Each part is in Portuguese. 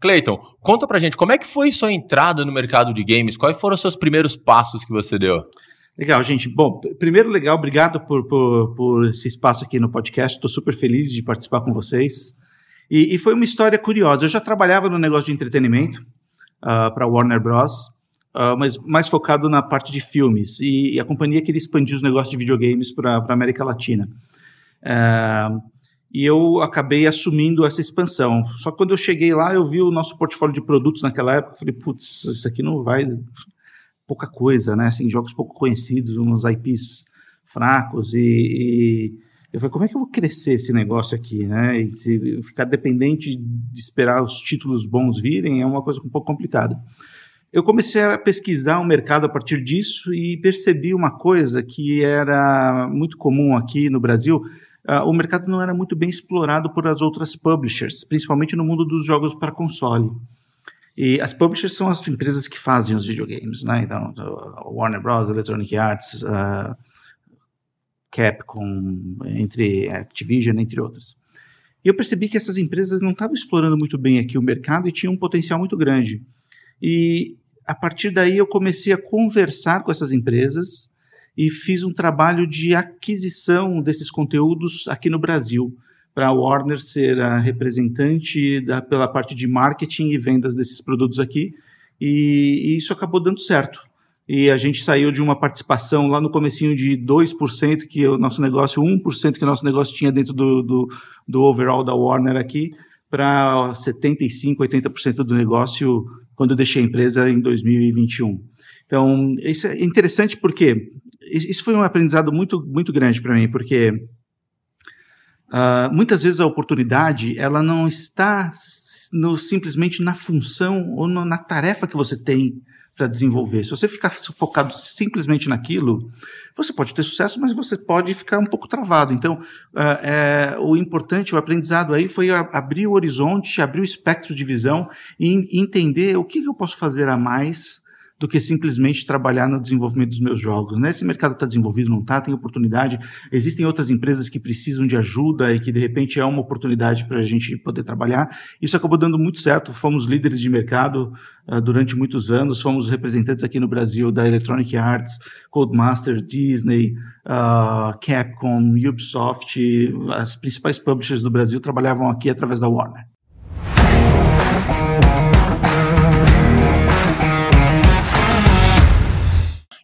Cleiton, conta pra gente, como é que foi sua entrada no mercado de games? Quais foram os seus primeiros passos que você deu? Legal, gente. Bom, primeiro, legal, obrigado por, por, por esse espaço aqui no podcast. Estou super feliz de participar com vocês. E, e, foi uma história curiosa. Eu já trabalhava no negócio de entretenimento uh, ah, para Warner Bros., uh, mas mais focado na parte de filmes. E, e, a companhia queria expandir os negócios de videogames para a América Latina. Uh, e eu acabei assumindo essa expansão. Só que quando eu cheguei lá, eu vi o nosso portfólio de produtos naquela época, falei, putz, isso aqui não vai pouca coisa, né? Assim, jogos pouco conhecidos, uns IPs fracos e, e, eu falei, como é que eu vou crescer esse negócio aqui, né? E ficar dependente de esperar os títulos bons virem é uma coisa um pouco complicada. Eu comecei a pesquisar o mercado a partir disso e percebi uma coisa que era muito comum aqui no Brasil, Uh, o mercado não era muito bem explorado por as outras publishers, principalmente no mundo dos jogos para console. E as publishers são as empresas que fazem os videogames, né? Então, Warner Bros., Electronic Arts, uh, Capcom, entre Activision, entre outras. E eu percebi que essas empresas não estavam explorando muito bem aqui o mercado e tinham um potencial muito grande. E a partir daí eu comecei a conversar com essas empresas e fiz um trabalho de aquisição desses conteúdos aqui no Brasil, para a Warner ser a representante da, pela parte de marketing e vendas desses produtos aqui, e, e isso acabou dando certo. E a gente saiu de uma participação lá no comecinho de 2%, que o nosso negócio, 1% que o nosso negócio tinha dentro do, do, do overall da Warner aqui, para 75%, 80% do negócio quando eu deixei a empresa em 2021. Então, isso é interessante porque isso foi um aprendizado muito, muito grande para mim, porque uh, muitas vezes a oportunidade ela não está no, simplesmente na função ou no, na tarefa que você tem para desenvolver. Se você ficar focado simplesmente naquilo, você pode ter sucesso, mas você pode ficar um pouco travado. Então, uh, é, o importante, o aprendizado aí foi abrir o horizonte, abrir o espectro de visão e entender o que eu posso fazer a mais do que simplesmente trabalhar no desenvolvimento dos meus jogos. Né? Esse mercado está desenvolvido, não está, tem oportunidade. Existem outras empresas que precisam de ajuda e que de repente é uma oportunidade para a gente poder trabalhar. Isso acabou dando muito certo. Fomos líderes de mercado uh, durante muitos anos, fomos representantes aqui no Brasil da Electronic Arts, Codemasters, Disney, uh, Capcom, Ubisoft. As principais publishers do Brasil trabalhavam aqui através da Warner.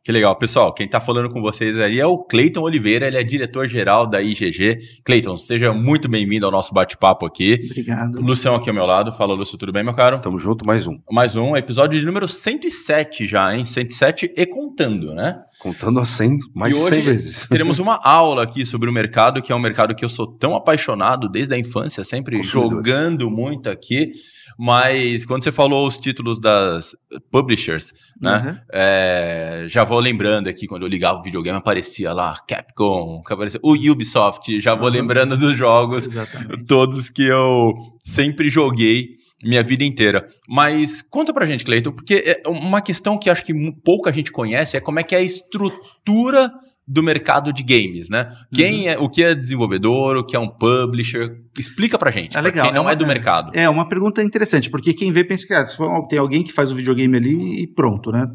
Que legal. Pessoal, quem está falando com vocês aí é o Cleiton Oliveira, ele é diretor-geral da IGG. Cleiton, seja muito bem-vindo ao nosso bate-papo aqui. Obrigado. Lucião aqui ao meu lado. Fala, Lúcio, tudo bem, meu caro? Tamo junto, mais um. Mais um, episódio de número 107 já, hein? 107 e contando, né? Contando a 100, mais e de 100 vezes. teremos uma aula aqui sobre o mercado, que é um mercado que eu sou tão apaixonado desde a infância, sempre jogando muito aqui. Mas quando você falou os títulos das publishers, né? Uhum. É, já vou lembrando aqui, quando eu ligava o videogame, aparecia lá Capcom, aparecia o Ubisoft, já vou uhum. lembrando dos jogos, Exatamente. todos que eu sempre joguei minha vida inteira. Mas conta pra gente, Cleiton, porque é uma questão que acho que pouca gente conhece é como é que é a estrutura do mercado de games, né? Quem uhum. é, o que é desenvolvedor, o que é um publisher? Explica pra gente, é legal, quem não é, uma, é, do mercado. É uma pergunta interessante, porque quem vê pensa que ah, tem alguém que faz o videogame ali e pronto, né?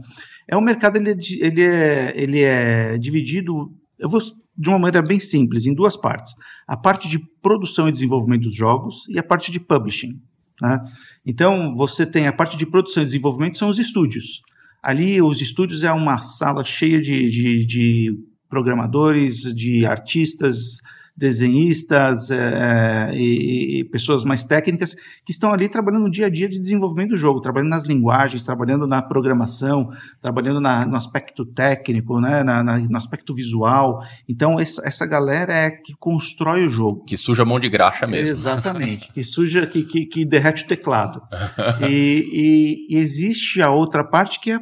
É um mercado ele é, ele é, ele é dividido, eu vou de uma maneira bem simples, em duas partes. A parte de produção e desenvolvimento dos jogos e a parte de publishing. Né? Então, você tem a parte de produção e desenvolvimento são os estúdios. Ali, os estúdios é uma sala cheia de, de, de programadores, de artistas, desenhistas é, e, e, pessoas mais técnicas que estão ali trabalhando no dia a dia de desenvolvimento do jogo, trabalhando nas linguagens, trabalhando na programação, trabalhando na, no aspecto técnico, né, na, na, no aspecto visual. Então, essa, essa, galera é que constrói o jogo. Que suja a mão de graxa mesmo. Exatamente. que suja, que, que, que derrete o teclado. e, e, e existe a outra parte que é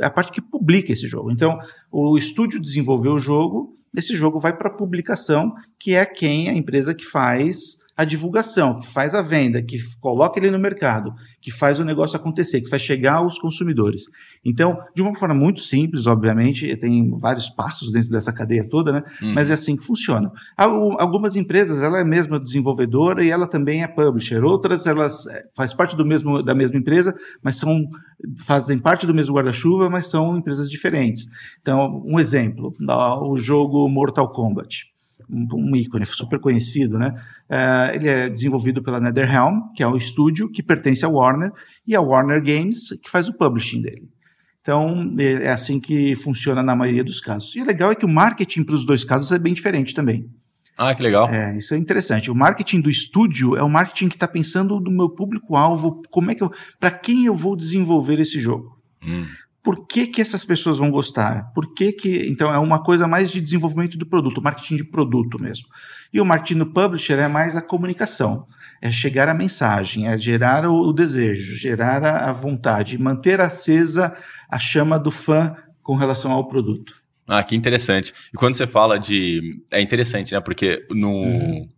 a parte que publica esse jogo. Então, o estúdio desenvolveu o jogo, esse jogo vai para publicação, que é quem a empresa que faz a divulgação, que faz a venda, que coloca ele no mercado, que faz o negócio acontecer, que faz chegar aos consumidores. Então, de uma forma muito simples, obviamente, tem vários passos dentro dessa cadeia toda, né? Hum. Mas é assim que funciona. Algumas empresas, ela é mesma desenvolvedora e ela também é publisher. Outras, elas é, faz parte do mesmo, da mesma empresa, mas são fazem parte do mesmo guarda-chuva, mas são empresas diferentes. Então, um exemplo, o jogo Mortal Kombat um, ícone super conhecido, né? Uh, ele é desenvolvido pela NetherRealm, que é o estúdio que pertence à Warner, e a Warner Games, que faz o publishing dele. Então, é, é assim que funciona na maioria dos casos. E o legal é que o marketing para os dois casos é bem diferente também. Ah, que legal. É, isso é interessante. O marketing do estúdio é o marketing que está pensando no meu público-alvo, como é que eu, para quem eu vou desenvolver esse jogo. Hum por que, que essas pessoas vão gostar? Por que que, então, é uma coisa mais de desenvolvimento do produto, marketing de produto mesmo. E o marketing do publisher é mais a comunicação, é chegar a mensagem, é gerar o, o desejo, gerar a, a, vontade, manter acesa a chama do fã com relação ao produto. Ah, que interessante. E quando você fala de. É interessante, né? Porque no. Uhum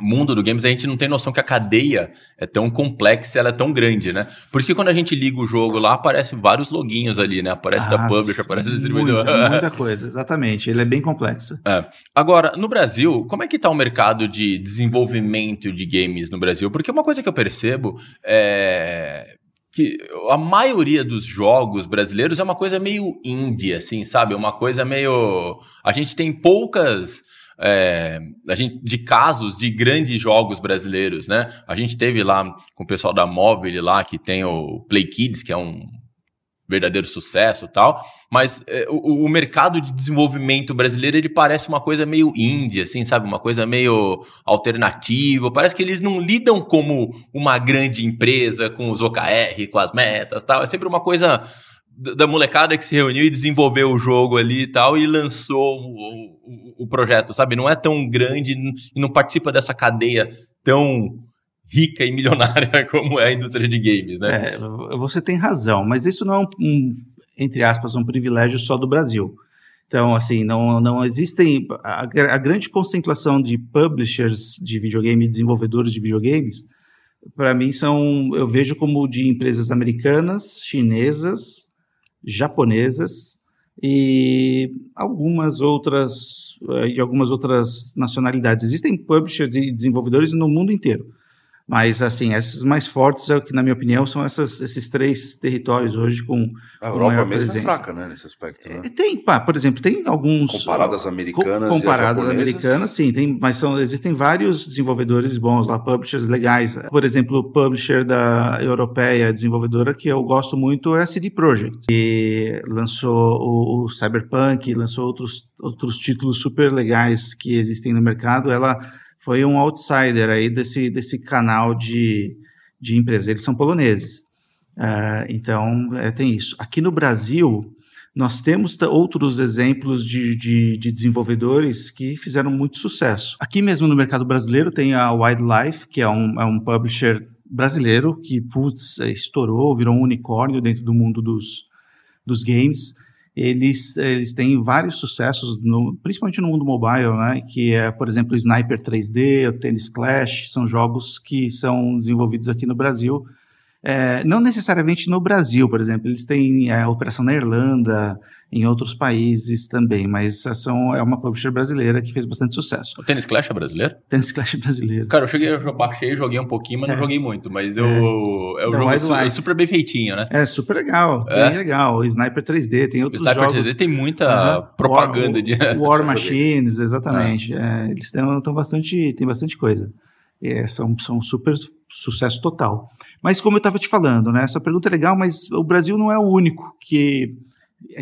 mundo do games, a gente não tem noção que a cadeia é tão complexa, ela é tão grande, né? Por isso que quando a gente liga o jogo lá, aparece vários loginhos ali, né? Aparece ah, da publisher, aparece da distribuidora. Muita, muita, coisa, exatamente. Ele é bem complexo. É. Agora, no Brasil, como é que tá o mercado de desenvolvimento de games no Brasil? Porque uma coisa que eu percebo é que a maioria dos jogos brasileiros é uma coisa meio indie, assim, sabe? Uma coisa meio. A gente tem poucas é, a gente, de casos de grandes jogos brasileiros, né? A gente teve lá com o pessoal da Móvel lá, que tem o Play Kids, que é um verdadeiro sucesso tal, mas é, o, o, mercado de desenvolvimento brasileiro ele parece uma coisa meio indie, assim, sabe? Uma coisa meio alternativa. Parece que eles não lidam como uma grande empresa com os OKR, com as metas tal. É sempre uma coisa da molecada que se reuniu e desenvolveu o jogo ali e tal e lançou o, o, o projeto, sabe? Não é tão grande e não participa dessa cadeia tão rica e milionária como é a indústria de games, né? É, você tem razão, mas isso não é um, um, entre aspas, um privilégio só do Brasil. Então, assim, não, não existem. A, a grande concentração de publishers de videogame, desenvolvedores de videogames, para mim são. Eu vejo como de empresas americanas, chinesas, japonesas e algumas outras eh, de algumas outras nacionalidades. Existem publishers e desenvolvedores no mundo inteiro. Mas, assim, esses mais fortes, é o que, na minha opinião, são essas, esses três territórios hoje com. A Europa mesmo é presença. é fraca, né, nesse aspecto. Né? Tem, pá, por exemplo, tem alguns. Comparadas americanas. Co comparadas americanas, sim, tem, mas são, existem vários desenvolvedores bons lá, publishers legais. Por exemplo, o publisher da europeia desenvolvedora que eu gosto muito é a CD Projekt, que lançou o, o Cyberpunk, lançou outros, outros títulos super legais que existem no mercado. Ela foi um outsider aí desse, desse canal de, de empresas. Eles são poloneses. Uh, então, é, tem isso. Aqui no Brasil, nós temos outros exemplos de, de, de, desenvolvedores que fizeram muito sucesso. Aqui mesmo no mercado brasileiro tem a Wildlife, que é um, é um publisher brasileiro que, putz, estourou, virou um unicórnio dentro do mundo dos, dos games eles, eles têm vários sucessos, no, principalmente no mundo mobile, né? Que é, por exemplo, Sniper 3D, o Tennis Clash, são jogos que são desenvolvidos aqui no Brasil. É, não necessariamente no Brasil, por exemplo, eles têm é, operação na Irlanda, em outros países também, mas são, é uma publisher brasileira que fez bastante sucesso. O Tennis Clash é brasileiro? Tennis Clash é brasileiro. Cara, eu cheguei, eu baixei, joguei um pouquinho, mas é. não joguei muito, mas eu, é, é um jogo su, super bem feitinho, né? É, super legal, é? bem legal. Sniper 3D, tem outros Sniper jogos. Sniper 3D tem muita propaganda War, de... War Machines, exatamente. É. eles estão bastante, tem bastante coisa. São, são super sucesso total. Mas como eu estava te falando, né? Essa pergunta é legal, mas o Brasil não é o único que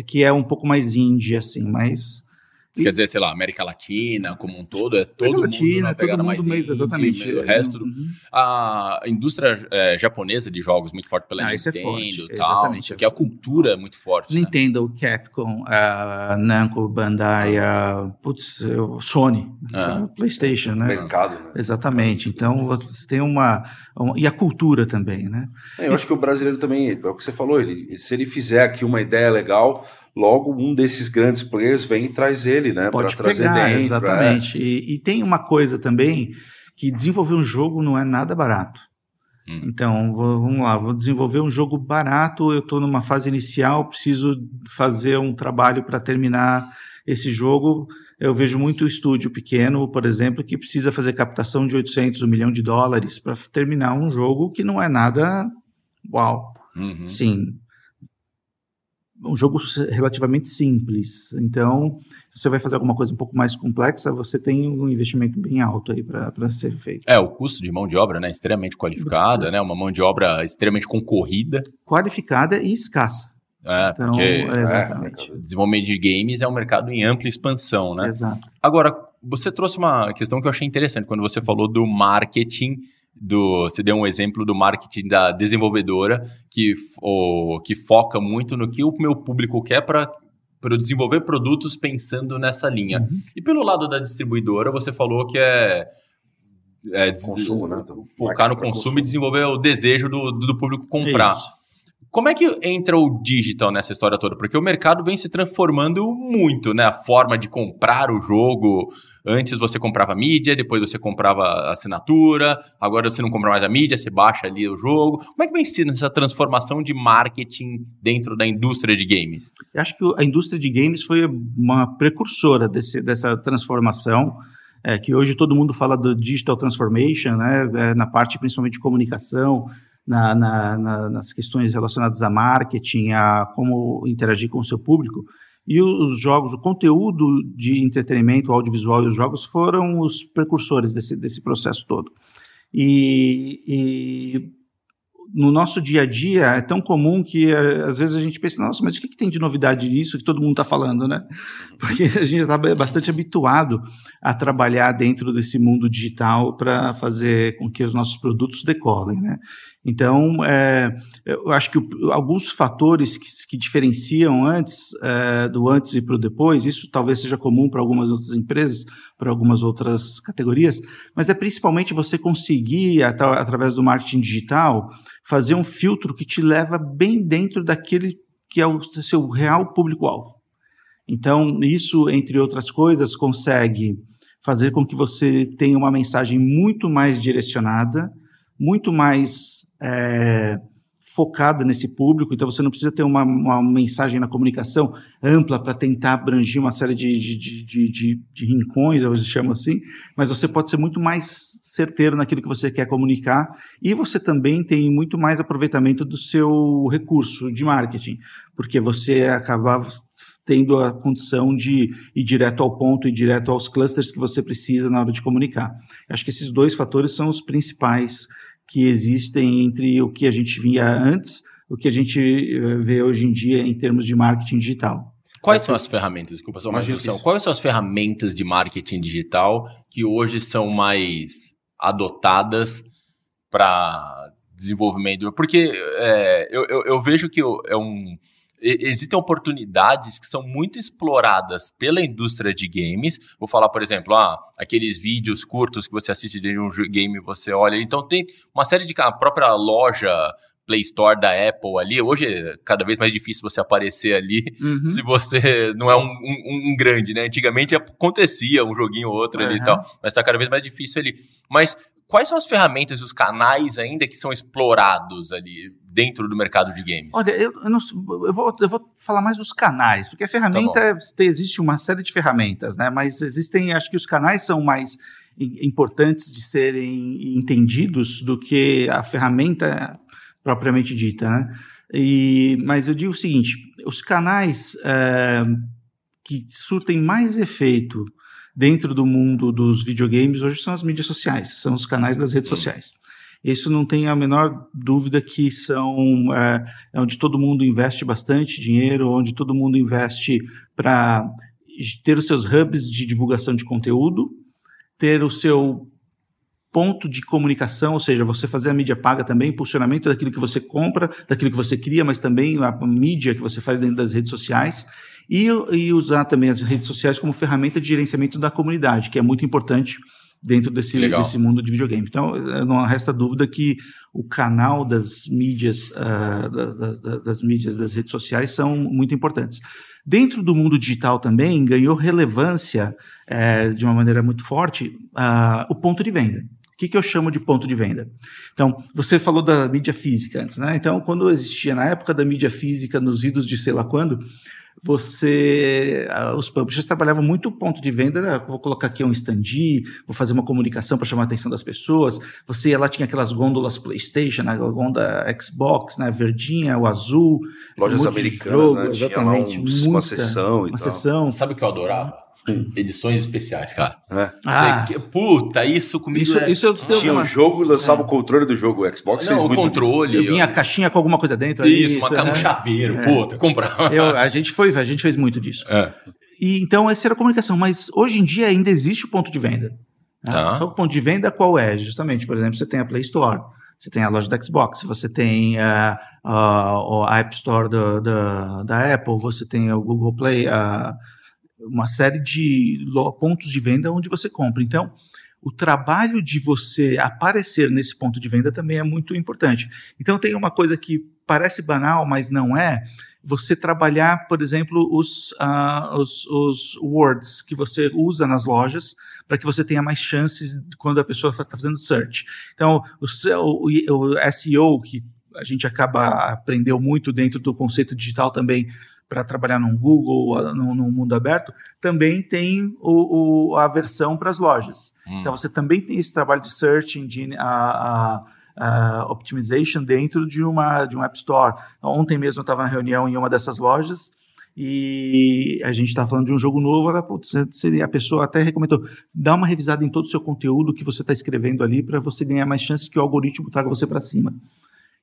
que é um pouco mais indie, assim, mas. Quer dizer, sei lá, América Latina como um todo, é todo América mundo Latina, todo mundo mais, mais exatamente. o resto, uhum. a indústria é, japonesa de jogos muito forte pela ah, é Nintendo e é tal, exatamente, que a cultura é muito forte. Né? Nintendo, né? Capcom, a Namco, Bandai, a putz, Sony, ah. PlayStation, né? Mercado, né? Exatamente. Então você tem uma, uma e a cultura também, né? É, eu acho que o brasileiro também, é o que você falou, ele, se ele fizer aqui uma ideia legal logo um desses grandes players vem e traz ele, né? Pode trazer pegar, dentro. Exatamente. É. E, e, tem uma coisa também que desenvolver um jogo não é nada barato. Hum. Então, vou, vamos lá, vou desenvolver um jogo barato, eu estou numa fase inicial, preciso fazer um trabalho para terminar esse jogo. Eu vejo muito estúdio pequeno, por exemplo, que precisa fazer captação de 800, 1 milhão de dólares para terminar um jogo que não é nada uau. Uhum. Sim, um jogo relativamente simples. Então, se você vai fazer alguma coisa um pouco mais complexa, você tem um investimento bem alto aí para ser feito. É, o custo de mão de obra, né, extremamente qualificada, né, uma mão de obra extremamente concorrida. Qualificada e escassa. É, então, porque é, exatamente. É, desenvolvimento de games é um mercado em ampla expansão, né? Exato. Agora, você trouxe uma questão que eu achei interessante quando você falou do marketing do. Você deu um exemplo do marketing da desenvolvedora que, o, que foca muito no que o meu público quer para para desenvolver produtos pensando nessa linha. Uhum. E pelo lado da distribuidora, você falou que é, é consumo, né? focar no consumo, consumo, e desenvolver o desejo do, do público comprar. Isso. Como é que entra o digital nessa história toda? Porque o mercado vem se transformando muito, né? A forma de comprar o jogo. Antes você comprava mídia, depois você comprava assinatura, agora você não compra mais a mídia, você baixa ali o jogo. Como é que vem sendo essa transformação de marketing dentro da indústria de games? Eu acho que a indústria de games foi uma precursora desse, dessa transformação. É, que hoje todo mundo fala do digital transformation, né? É, na parte principalmente de comunicação, na, na, na, nas questões relacionadas a marketing, a como interagir com o seu público. E os jogos, o conteúdo de entretenimento, audiovisual e os jogos foram os precursores desse, desse processo todo. E, e no nosso dia a dia é tão comum que eh, às vezes a gente pensa, nossa, mas o que, que tem de novidade nisso que todo mundo está falando, né? Porque a gente está bastante habituado a trabalhar dentro desse mundo digital para fazer com que os nossos produtos decolem, né? Então, é, eu acho que alguns fatores que, que diferenciam antes é, do antes e para o depois, isso talvez seja comum para algumas outras empresas, para algumas outras categorias, mas é principalmente você conseguir, at através do marketing digital, fazer um filtro que te leva bem dentro daquele que é o seu real público-alvo. Então, isso, entre outras coisas, consegue fazer com que você tenha uma mensagem muito mais direcionada, muito mais é, focada nesse público, então você não precisa ter uma, uma mensagem na comunicação ampla para tentar abranger uma série de, de, de, de, de rincões, eu chamo assim, mas você pode ser muito mais certeiro naquilo que você quer comunicar e você também tem muito mais aproveitamento do seu recurso de marketing, porque você acaba tendo a condição de ir direto ao ponto e direto aos clusters que você precisa na hora de comunicar. Acho que esses dois fatores são os principais que existem entre o que a gente via antes, o que a gente eh, vê hoje em dia em termos de marketing digital. Quais são as ferramentas, desculpa, só uma introdução, quais são as ferramentas de marketing digital que hoje são mais adotadas para desenvolvimento? Porque é, eu, eu, eu, vejo que é um, existem oportunidades que são muito exploradas pela indústria de games. Vou falar, por exemplo, ah, aqueles vídeos curtos que você assiste de um game você olha. Então tem uma série de a própria loja Play Store da Apple ali. Hoje é cada vez mais difícil você aparecer ali uhum. se você não é um, um, um, grande, né? Antigamente acontecia um joguinho ou outro uhum. ali e tal, mas tá cada vez mais difícil ali. Mas quais são as ferramentas e os canais ainda que são explorados ali dentro do mercado de games? Olha, eu, eu, não, eu, vou, eu vou falar mais dos canais, porque a ferramenta, tá existe uma série de ferramentas, né? Mas existem, acho que os canais são mais importantes de serem entendidos do que a ferramenta propriamente dita, né? E, mas eu digo o seguinte: os canais é, que surtem mais efeito dentro do mundo dos videogames hoje são as mídias sociais, são os canais das redes sociais. Isso não tem a menor dúvida que são é, é onde todo mundo investe bastante dinheiro, onde todo mundo investe para ter os seus hubs de divulgação de conteúdo, ter o seu ponto de comunicação, ou seja, você fazer a mídia paga também, impulsionamento daquilo que você compra, daquilo que você cria, mas também a mídia que você faz dentro das redes sociais. E, e usar também as redes sociais como ferramenta de gerenciamento da comunidade, que é muito importante dentro desse, desse mundo de videogame. Então, eh, não resta dúvida que o canal das mídias, uh, das, das, das, mídias, das redes sociais são muito importantes. Dentro do mundo digital também ganhou relevância uh, de uma maneira muito forte uh, o ponto de venda. O que, que eu chamo de ponto de venda? Então, você falou da mídia física antes, né? Então, quando existia na época da mídia física, nos idos de sei lá quando, você os publishers trabalhavam muito o ponto de venda, né? vou colocar aqui um stand, vou fazer uma comunicação para chamar a atenção das pessoas. Você ia lá, tinha aquelas gôndolas PlayStation, a gôndola Xbox, né? verdinha, o azul. Lojas americanas, jogo, né? Exatamente. Tinha lá uns, muita, uma sessão e uma tal. Sessão. Sabe o que eu adorava? Hum. Edições especiais, cara. É. Ah. puta, isso comigo. Isso, é... isso eu Tinha um jogo, lançava é. o controle do jogo. O Xbox Não, fez o controle. Eu vinha a caixinha com alguma coisa dentro. Isso, uma, né? um chaveiro. É. Puta, comprava. Eu, a gente foi, a gente fez muito disso. É. E então essa era a comunicação, mas hoje em dia ainda existe o ponto de venda. Né? Tá. Só o ponto de venda qual é? Justamente, por exemplo, você tem a Play Store. Você tem a loja da Xbox, você tem uh, uh, a App Store do, do, da Apple, você tem o Google Play, uh, uma série de pontos de venda onde você compra. Então, o trabalho de você aparecer nesse ponto de venda também é muito importante. Então, tem uma coisa que parece banal, mas não é. Você trabalhar, por exemplo, os, uh, os, os words que você usa nas lojas para que você tenha mais chances quando a pessoa está fazendo search. Então, o, o, o SEO, que a gente acaba aprendeu muito dentro do conceito digital também para trabalhar no Google, no, no, mundo aberto, também tem o, o a versão para as lojas. Hum. Então você também tem esse trabalho de search engine, a, a, a optimization dentro de uma de um App Store. Ontem mesmo eu estava na reunião em uma dessas lojas e a gente está falando de um jogo novo, ela, putz, seria, a pessoa até recomendou, dá uma revisada em todo o seu conteúdo que você está escrevendo ali para você ganhar mais chances que o algoritmo traga você para cima.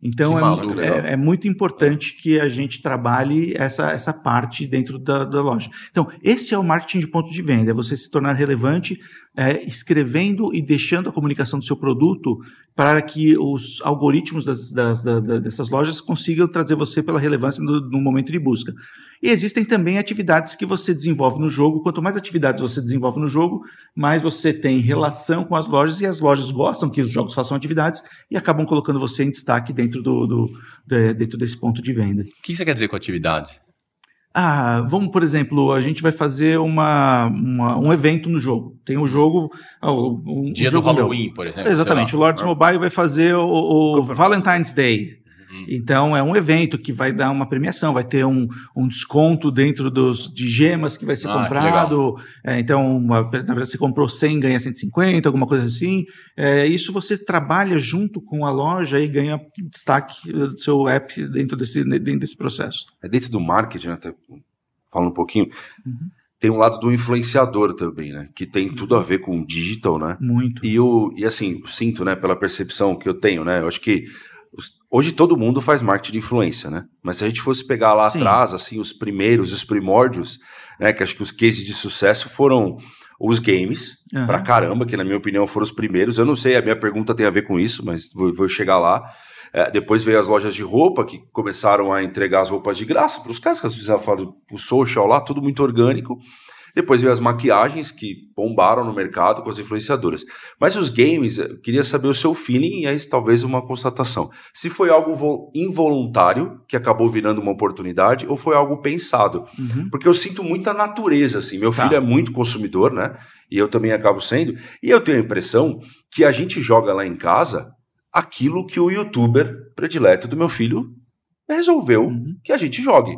Então é, é, é, muito importante que a gente trabalhe essa, essa parte dentro da, da, loja. Então, esse é o marketing de ponto de venda, é você se tornar relevante é, escrevendo e deixando a comunicação do seu produto para que os algoritmos das, das, das, dessas lojas consigam trazer você pela relevância no, no momento de busca. E existem também atividades que você desenvolve no jogo. Quanto mais atividades você desenvolve no jogo, mais você tem relação com as lojas e as lojas gostam que os jogos façam atividades e acabam colocando você em destaque dentro, do, do de, dentro desse ponto de venda. O que você quer dizer com atividades? Ah, vamos, por exemplo, a gente vai fazer uma, uma um evento no jogo. Tem um jogo. Ah, um, Dia um do Halloween, meu. por exemplo. Exatamente. O Lords Mobile vai fazer o, o Valentine's Day. Então é um evento que vai dar uma premiação, vai ter um, um desconto dentro dos, de gemas que vai ser ah, comprado. É, então, uma, na verdade, você comprou 100, ganha 150, alguma coisa assim. É, isso você trabalha junto com a loja e ganha destaque do seu app dentro desse, dentro desse processo. É dentro do marketing, né? Falando um pouquinho. Uhum tem um lado do influenciador também, né? Que tem tudo a ver com digital, né? Muito. E, eu, e assim, sinto, né, pela percepção que eu tenho, né? Eu acho que Hoje todo mundo faz marketing de influência, né? Mas se a gente fosse pegar lá Sim. atrás, assim, os primeiros, os primórdios, né? Que acho que os cases de sucesso foram os games, uhum. pra caramba, que na minha opinião foram os primeiros. Eu não sei, a minha pergunta tem a ver com isso, mas vou, vou chegar lá. É, depois veio as lojas de roupa, que começaram a entregar as roupas de graça para os caras que falam o social lá, tudo muito orgânico. Depois veio as maquiagens que bombaram no mercado com as influenciadoras. Mas os games, eu queria saber o seu feeling e aí talvez uma constatação. Se foi algo involuntário que acabou virando uma oportunidade ou foi algo pensado? Uhum. Porque eu sinto muita natureza assim. Meu tá. filho é muito consumidor, né? E eu também acabo sendo. E eu tenho a impressão que a gente joga lá em casa aquilo que o youtuber predileto do meu filho resolveu uhum. que a gente jogue.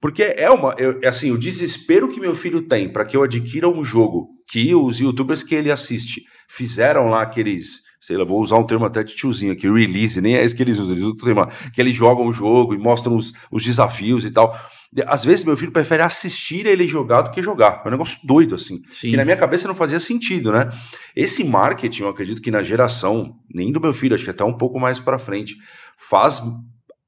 Porque é uma. É, assim, o desespero que meu filho tem para que eu adquira um jogo que os youtubers que ele assiste fizeram lá aqueles. Sei lá, vou usar um termo até de tiozinho aqui, release, nem é esse que eles usam, eles usam tema, que eles jogam o jogo e mostram os, os desafios e tal. Às vezes meu filho prefere assistir ele jogar do que jogar. É um negócio doido, assim. Sim. Que na minha cabeça não fazia sentido, né? Esse marketing, eu acredito que na geração, nem do meu filho, acho que até um pouco mais para frente, faz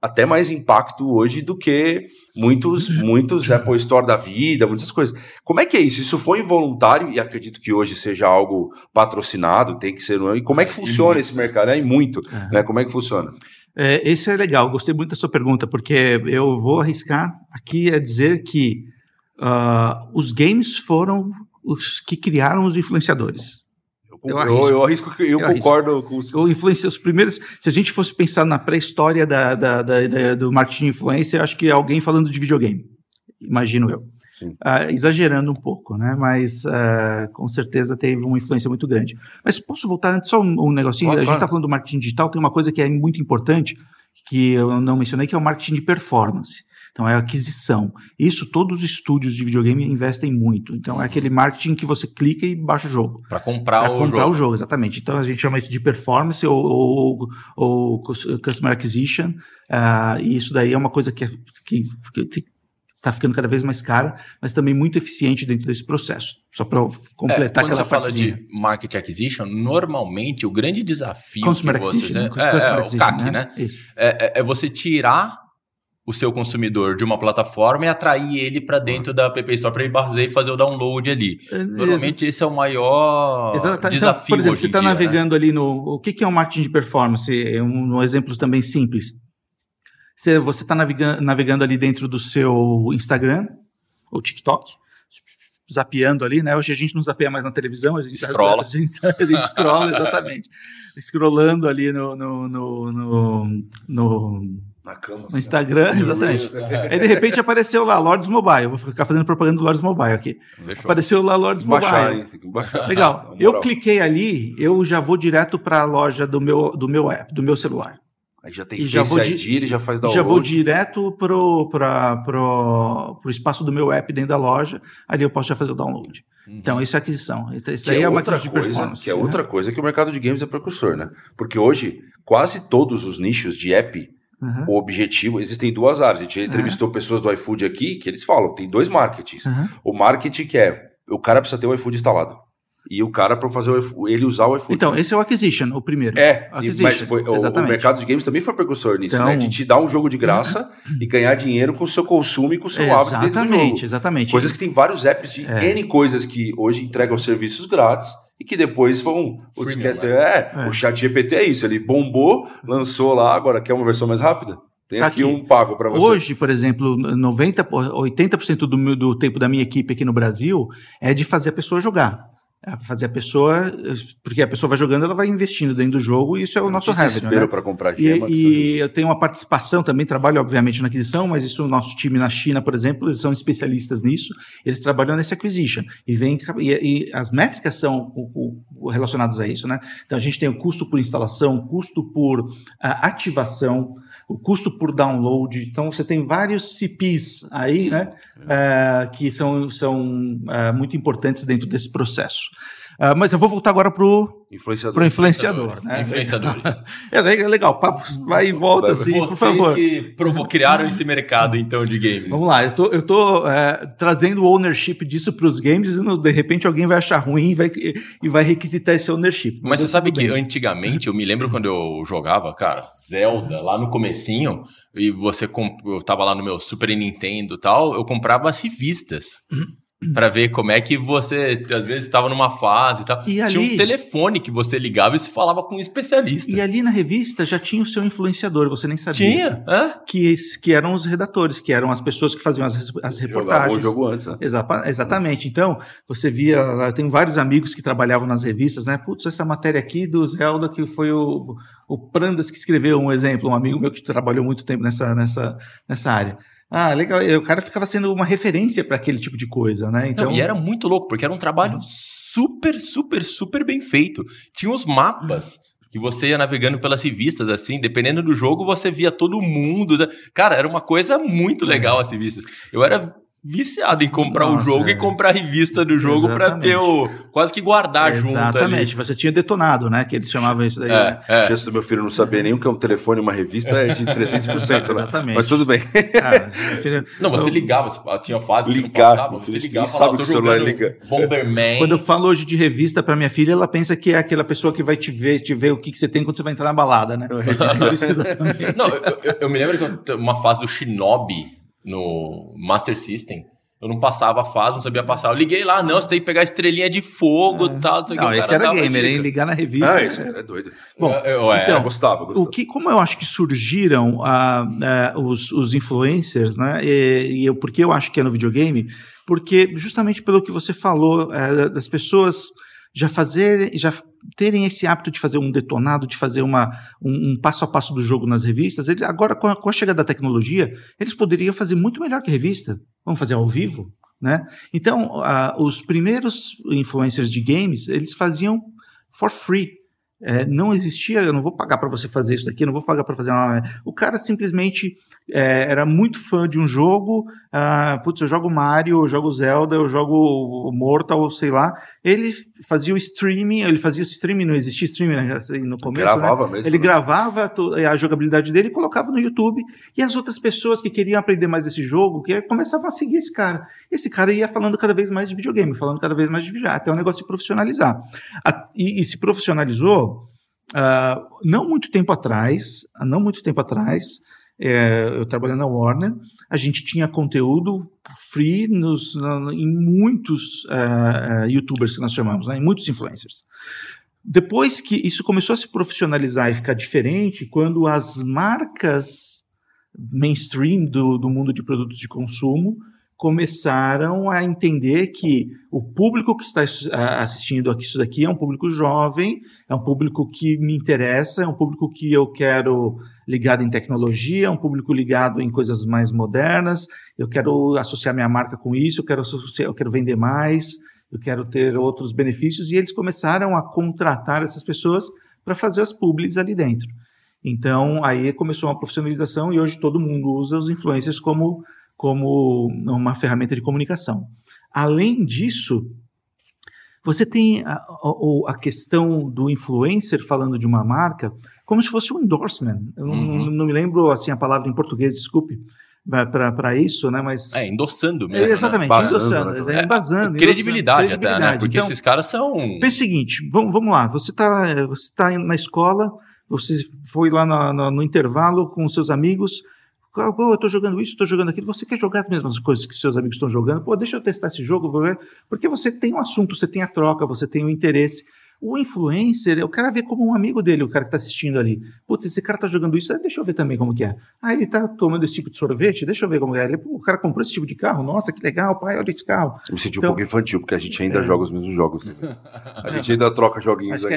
até mais impacto hoje do que muitos muitos Apple Store da vida, muitas coisas. Como é que é isso? Isso foi involuntário e acredito que hoje seja algo patrocinado, tem que ser. E como é que funciona esse mercado? É muito, uhum. né? Como é que funciona? É, isso é legal, gostei muito da sua pergunta, porque eu vou arriscar aqui a dizer que uh, os games foram os que criaram os influenciadores. Eu, eu, eu arrisco que eu, eu concordo arrisco. com o influência os primeiros. Se a gente fosse pensar na pré-história da, da, da, da, do marketing influência, acho que alguém falando de videogame. Imagino eu. Uh, exagerando um pouco, né? Mas uh, com certeza teve uma influência muito grande. Mas posso voltar antes só um, um negocinho? Claro, a gente está falando do marketing digital, tem uma coisa que é muito importante que eu não mencionei, que é o marketing de performance. Então é aquisição. Isso todos os estúdios de videogame investem muito. Então é aquele marketing que você clica e baixa o jogo. Para comprar, pra o, comprar jogo. o jogo. Exatamente. Então a gente chama isso de performance ou, ou, ou customer acquisition. Uh, e isso daí é uma coisa que, é, que, que está ficando cada vez mais cara, mas também muito eficiente dentro desse processo. Só para completar é, aquela você fala de market acquisition, normalmente o grande desafio Consumer que você é, é, é, o CAC, né? né? É, é, é, você tirar o seu consumidor de uma plataforma e atrair ele para dentro da App Store para ele basear e fazer o download ali. É, Normalmente esse é o maior Exato. desafio. Então, por exemplo, você está navegando né? ali no. O que, que é um marketing de performance? Um, um exemplo também simples. Você está navegando, navegando ali dentro do seu Instagram ou TikTok, zapeando ali, né? Hoje a gente não zapeia mais na televisão, a gente scrolla. A gente, a gente scrolla, exatamente. Scrollando ali no, no, no, no, no na cama, no assim, Instagram, exatamente. Aí de repente apareceu lá Lords Mobile. Eu vou ficar fazendo propaganda do Lords Mobile aqui. Fechou. Apareceu lá Lords baixar, Mobile. Hein? Tem que baixar. Legal. Eu cliquei ali, eu já vou direto para a loja do meu, do meu app, do meu celular. Aí já tem e já vou ID, ele já faz download. Já vou direto pro, pra, pro, pro espaço do meu app dentro da loja, ali eu posso já fazer o download. Uhum. Então, isso é aquisição. Isso daí é, é outra coisa, Que é né? outra coisa que o mercado de games é precursor, né? Porque hoje, quase todos os nichos de app, uhum. o objetivo, existem duas áreas. A gente entrevistou uhum. pessoas do iFood aqui que eles falam, tem dois marketings. O marketing que é, o cara precisa ter o iFood instalado e o cara para fazer o, ele usar o iFood. Então, esse é o acquisition, o primeiro. É, mas foi, o, o, mercado de games também foi precursor nisso, então, né? De te dar um jogo de graça uhum. e ganhar dinheiro com o seu consumo e com o seu hábito dentro do jogo. Exatamente, exatamente. Coisas que tem vários apps de é. N coisas que hoje entregam serviços grátis e que depois vão. O, é, é. o chat GPT é isso, ele bombou, lançou lá, agora quer uma versão mais rápida? Tem tá aqui, aqui, um pago para você. Hoje, por exemplo, 90, 80% do, do tempo da minha equipe aqui no Brasil é de fazer a pessoa jogar. É fazer a pessoa, porque a pessoa vai jogando, ela vai investindo dentro do jogo e isso é o nosso revenue. Né? para comprar gema, E, e eu tenho uma participação também, trabalho obviamente na aquisição, mas isso o nosso time na China, por exemplo, eles são especialistas nisso, eles trabalham nesse acquisition e, vem, e, e as métricas são o, o, relacionadas a isso, né? Então a gente tem o custo por instalação, custo por uh, ativação, o custo por download. Então você tem vários CPs aí, né, é. uh, que são, são uh, muito importantes dentro desse processo. Uh, mas eu vou voltar agora para o influenciador. influenciador né? Influenciadores. é legal, papo vai e volta assim, Vocês por favor. que provo criaram esse mercado então de games. Vamos lá, eu tô, eu tô é, trazendo o ownership disso para os games e de repente alguém vai achar ruim e vai, e vai requisitar esse ownership. Mas, mas você sabe que antigamente, eu me lembro quando eu jogava, cara, Zelda, lá no comecinho, e você comp... eu tava lá no meu Super Nintendo e tal, eu comprava as revistas. Uhum para ver como é que você, às vezes, estava numa fase e tal. E ali, tinha um telefone que você ligava e se falava com um especialista. E ali na revista já tinha o seu influenciador, você nem sabia. Tinha, é? Que, que eram os redatores, que eram as pessoas que faziam as, as reportagens. o jogo antes, né? Exa exatamente. Então, você via, eu tenho vários amigos que trabalhavam nas revistas, né? Putz, essa matéria aqui do Zelda, que foi o, o Prandas que escreveu um exemplo, um amigo meu que trabalhou muito tempo nessa, nessa, nessa área. Ah, legal. O cara ficava sendo uma referência para aquele tipo de coisa, né? Então... Não, e era muito louco, porque era um trabalho super, super, super bem feito. Tinha os mapas que você ia navegando pelas revistas, assim, dependendo do jogo, você via todo mundo. Né? Cara, era uma coisa muito legal as revistas. Eu era viciado em comprar Nossa, o jogo é. e comprar a revista do jogo para ter o. quase que guardar Exatamente. junto. Exatamente, você tinha detonado, né? Que eles chamavam isso daí. É, né? é. A chance do meu filho não saber nem o que é um telefone e uma revista é de 300%. né? Exatamente. Mas tudo bem. Ah, filha... Não, você eu... ligava, tinha fase que Ligar, não passava, você ligava falava, tô jogando liga. Bomberman. Quando eu falo hoje de revista para minha filha, ela pensa que é aquela pessoa que vai te ver, te ver o que, que você tem quando você vai entrar na balada, né? não, eu, eu, eu me lembro que uma fase do Shinobi no Master System. Eu não passava a fase, não sabia passar. Eu liguei lá, não, você tem que pegar estrelinha de fogo e é. tal. Não, não esse era gamer, hein? Ligar na revista. Ah, isso é doido. Bom, eu, eu, então, eu gostava, gostava, O que, como eu acho que surgiram uh, uh, os, os influencers, né? E, e eu, por que eu acho que é no videogame? Porque justamente pelo que você falou, uh, das pessoas já fazer, já terem esse hábito de fazer um detonado, de fazer uma, um, um passo a passo do jogo nas revistas, ele, agora com a, com a, chegada da tecnologia, eles poderiam fazer muito melhor que revista. Vamos fazer ao vivo? Né? Então, uh, os primeiros influencers de games, eles faziam for free. É, não existia, eu não vou pagar para você fazer isso daqui, eu não vou pagar para fazer uma. O cara simplesmente é, era muito fã de um jogo, uh, putz, eu jogo Mario, eu jogo Zelda, eu jogo Mortal, sei lá. Ele fazia o streaming, ele fazia o streaming, não existia streaming né, assim, no começo. Né? Gravava né? mesmo. Ele né? gravava a jogabilidade dele e colocava no YouTube. E as outras pessoas que queriam aprender mais desse jogo, que começavam a seguir esse cara. Esse cara ia falando cada vez mais de videogame, falando cada vez mais de videogame, até o negócio se profissionalizar. A, e, e, se profissionalizou uh, não muito tempo atrás, não muito tempo atrás, é, eu trabalhando na Warner, a gente tinha conteúdo free nos, em muitos uh, youtubers que nós chamamos, né, em muitos influencers. Depois que isso começou a se profissionalizar e ficar diferente, quando as marcas mainstream do, do mundo de produtos de consumo começaram a entender que o público que está assistindo aqui isso daqui é um público jovem, é um público que me interessa, é um público que eu quero ligado em tecnologia, é um público ligado em coisas mais modernas, eu quero associar minha marca com isso, eu quero, eu quero vender mais, eu quero ter outros benefícios, e eles começaram a contratar essas pessoas para fazer as publics ali dentro. Então, aí começou uma profissionalização e hoje todo mundo usa os influencers como como uma ferramenta de comunicação. Além disso, você tem a, a, a, questão do influencer falando de uma marca como se fosse um endorsement. Eu uhum. não, não, me lembro assim a palavra em português, desculpe, para isso, né? Mas é endossando mesmo. É, exatamente, né? endossando, né? é, embasando, credibilidade, credibilidade até, né? Porque então, esses caras são. Pensa o seguinte, vamos, vamos lá. Você está você tá na escola, você foi lá no, no, no intervalo com seus amigos eu estou jogando isso, estou jogando aquilo. Você quer jogar as mesmas coisas que seus amigos estão jogando? Pô, deixa eu testar esse jogo. Porque você tem um assunto, você tem a troca, você tem o um interesse. O influencer, o cara vê como um amigo dele, o cara que está assistindo ali. Putz, esse cara tá jogando isso, deixa eu ver também como que é. Ah, ele tá tomando esse tipo de sorvete, deixa eu ver como é. Ele, o cara comprou esse tipo de carro, nossa, que legal, pai, olha esse carro. Eu me senti então, um pouco infantil, porque a gente ainda é. joga os mesmos jogos. A gente ainda troca joguinhos aí.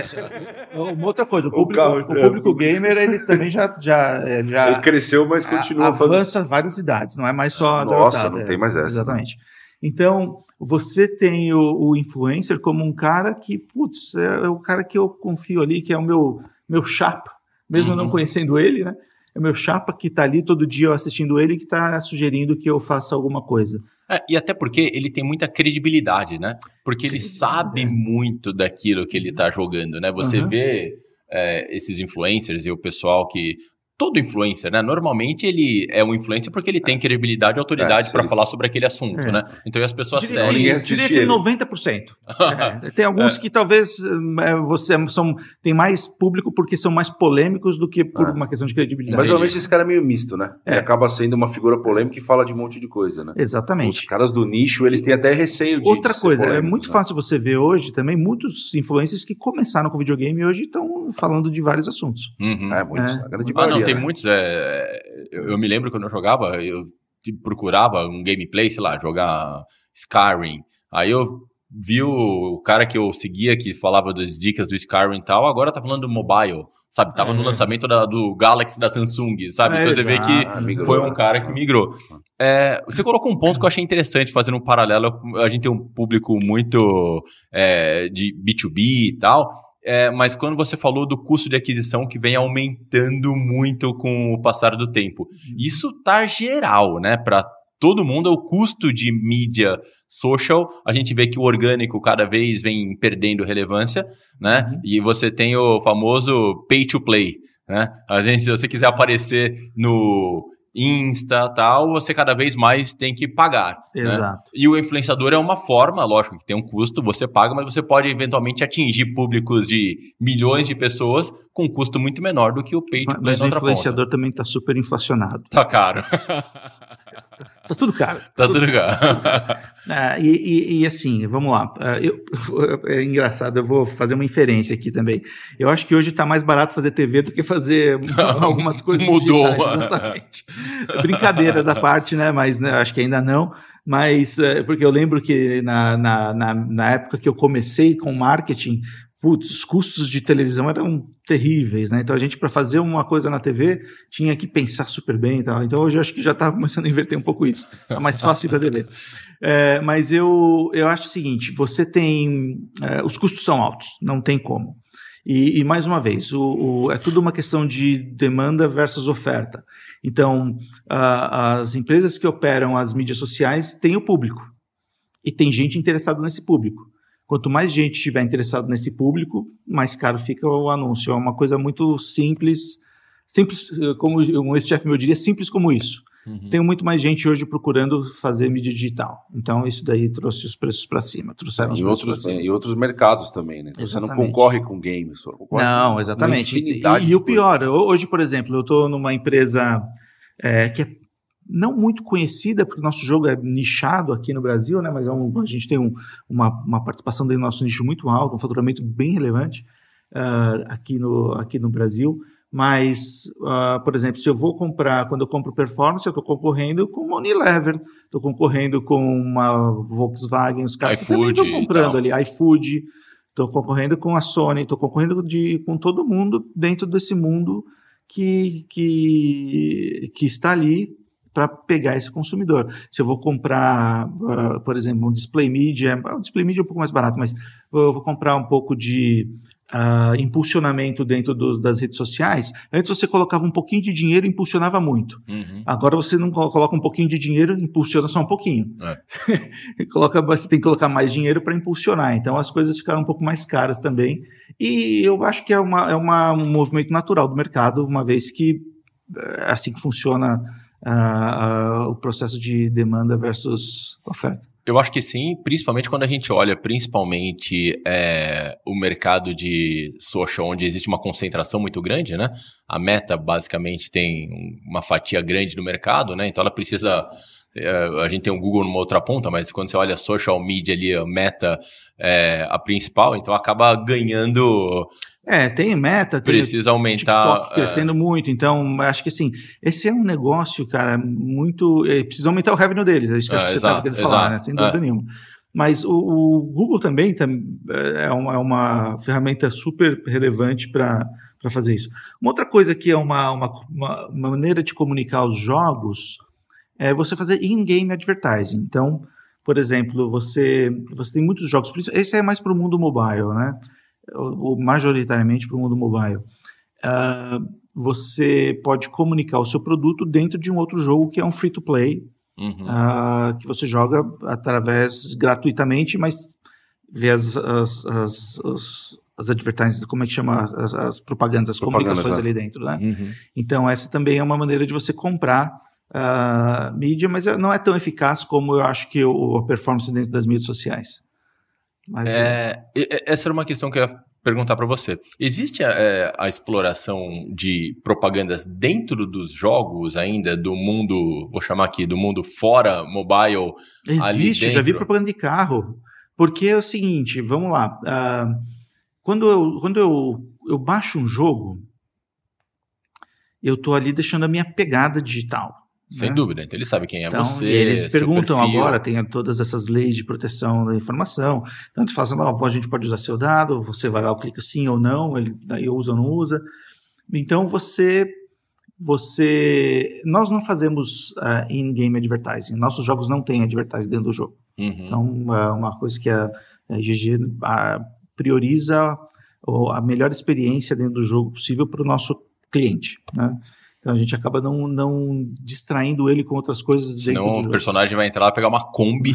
Uma outra coisa, o público, o, carro, o público é. gamer, ele também já... já, é, já ele cresceu, mas continua avança fazendo... várias idades, não é mais só... Nossa, não tem mais essa. Exatamente. Então, você tem o, o, influencer como um cara que, putz, é, é, o cara que eu confio ali, que é o meu, meu chapa, mesmo uhum. não conhecendo ele, né? É o meu chapa que está ali todo dia assistindo ele que está sugerindo que eu faça alguma coisa. É, e até porque ele tem muita credibilidade, né? Porque ele sabe é. muito daquilo que ele está jogando, né? Você uhum. vê é, esses influencers e o pessoal que todo influencer, né? Normalmente ele é um influencer porque ele tem credibilidade e autoridade é, para falar sobre aquele assunto, é. né? Então as pessoas diria, seguem. Eu diria que 90%. é, tem alguns é. que talvez é, você são tem mais público porque são mais polêmicos do que por é. uma questão de credibilidade. Mas normalmente esse cara é meio misto, né? Ele acaba sendo uma figura polêmica e fala de um monte de coisa, né? Exatamente. Os caras do nicho, eles têm até receio de Outra de coisa, é muito né? fácil você ver hoje também muitos influencers que começaram com videogame e hoje estão falando de vários assuntos. Uhum. É, muitos, a grande ah, não, tem né? muitos. É, eu, eu, me lembro quando eu jogava, eu procurava um gameplay, sei lá, jogar Skyrim. Aí eu vi o, cara que eu seguia que falava das dicas do Skyrim e tal, agora tá falando do mobile sabe? Tava é. no lançamento da, do Galaxy da Samsung, sabe? É, então você vê que migrou, foi um cara que migrou. É, você colocou um ponto que eu achei interessante, fazendo um paralelo. A gente tem um público muito é, de B2B e tal, é, mas quando você falou do custo de aquisição que vem aumentando muito com o passar do tempo, uhum. isso tá geral, né? Para todo mundo, o custo de mídia social, a gente vê que o orgânico cada vez vem perdendo relevância, né? Uhum. E você tem o famoso pay to play, né? A gente, se você quiser aparecer no Insta tal, você cada vez mais tem que pagar. Né? Exato. Né? E o influenciador é uma forma, lógico que tem um custo, você paga, mas você pode eventualmente atingir públicos de milhões de pessoas com um custo muito menor do que o pay to Mas o influenciador ponta. também está super inflacionado. Tá caro. Tá tudo caro. Tá tudo, tudo caro. Ah, e, e, e, assim, vamos lá. Ah, eu, é engraçado, eu vou fazer uma inferência aqui também. Eu acho que hoje está mais barato fazer TV do que fazer algumas coisas. Mudou. Digitais, exatamente. Brincadeiras à parte, né? Mas né, acho que ainda não. Mas, é, porque eu lembro que na, na, na, na época que eu comecei com marketing, putz, os custos de televisão eram terríveis, né? Então a gente, para fazer uma coisa na TV, tinha que pensar super bem e tal. Então hoje eu acho que já está começando a inverter um pouco isso. É mais fácil para dele. É, mas eu, eu acho o seguinte: você tem. É, os custos são altos, não tem como. E, e mais uma vez, o, o, é tudo uma questão de demanda versus oferta. Então, a, as empresas que operam as mídias sociais têm o público. E tem gente interessada nesse público. Quanto mais gente estiver interessado nesse público, mais caro fica o anúncio. É uma coisa muito simples, simples como um ex-chefe meu diria, simples como isso. Uhum. Tem muito mais gente hoje procurando fazer mídia digital. Então, isso daí trouxe os preços para cima. Trouxeram e, outros, e outros mercados também, né? Então, você não concorre com games. Concorre não, exatamente. E, e o pior, hoje, por exemplo, eu estou numa empresa é, que é não muito conhecida, porque nosso jogo é nichado aqui no Brasil, né? Mas é um, a gente tem um, uma, uma, participação dentro do nosso nicho muito alta, um faturamento bem relevante uh, aqui, no, aqui no Brasil. Mas, uh, por exemplo, se eu vou comprar, quando eu compro performance, eu estou concorrendo com uma Unilever, estou concorrendo com uma Volkswagen, os caras também estão comprando ali, iFood, estou concorrendo com a Sony, estou concorrendo de, com todo mundo dentro desse mundo que, que, que está ali para pegar esse consumidor. Se eu vou comprar, uh, por exemplo, um display media, um display media é um pouco mais barato, mas eu vou comprar um pouco de uh, impulsionamento dentro dos, das redes sociais. Antes você colocava um pouquinho de dinheiro e impulsionava muito. Uhum. Agora você não coloca um pouquinho de dinheiro, impulsiona só um pouquinho. É. coloca, você tem que colocar mais dinheiro para impulsionar. Então as coisas ficaram um pouco mais caras também. E eu acho que é, uma, é uma, um movimento natural do mercado, uma vez que é assim que funciona o processo de demanda versus oferta? Eu acho que sim, principalmente quando a gente olha principalmente é, o mercado de social, onde existe uma concentração muito grande, né? A Meta basicamente tem uma fatia grande do mercado, né? Então ela precisa é, a gente tem o Google numa outra ponta, mas quando você olha social media ali, a meta é a principal, então acaba ganhando é, tem meta, tem precisa aumentar, TikTok é. crescendo é... muito, então acho que assim, esse é um negócio, cara, muito, é, precisa aumentar o revenue deles, é isso que, é, que você estava querendo falar, né? sem dúvida é. nenhuma. Mas o, o, Google também tá, é, uma, é uma ferramenta super relevante para fazer isso. Uma outra coisa que é uma, uma, uma, maneira de comunicar os jogos é você fazer in-game advertising. Então, por exemplo, você, você tem muitos jogos, esse é mais para o mundo mobile, né? Ou majoritariamente para o mundo mobile. Uh, você pode comunicar o seu produto dentro de um outro jogo que é um free to play, uhum. uh, que você joga através gratuitamente, mas vê as, as, as, as, as advertisements, como é que chama? As, as propagandas, as comunicações é. ali dentro, né? Uhum. Então, essa também é uma maneira de você comprar uh, mídia, mas não é tão eficaz como eu acho que o, a performance dentro das mídias sociais. Mas, é, é... Essa era uma questão que eu ia perguntar para você. Existe a, é, a, exploração de propagandas dentro dos jogos ainda, do mundo, vou chamar aqui, do mundo fora mobile? Existe, já vi propaganda de carro. Porque é o seguinte, vamos lá. Uh, quando eu, quando eu, eu baixo um jogo, eu estou ali deixando a minha pegada digital. Sem né? dúvida, então ele sabe quem é então, você. eles perguntam agora, tem todas essas leis de proteção da informação. Então eles falam, oh, a gente pode usar seu dado, você vai lá, clica sim ou não, ele daí usa ou não usa. Então você. você Nós não fazemos uh, in-game advertising. Nossos jogos não têm advertising dentro do jogo. Uhum. Então, é uma coisa que a, a GG prioriza a melhor experiência dentro do jogo possível para o nosso cliente. Né? Então a gente acaba não, não distraindo ele com outras coisas. Senão o personagem vai entrar lá pegar uma Kombi.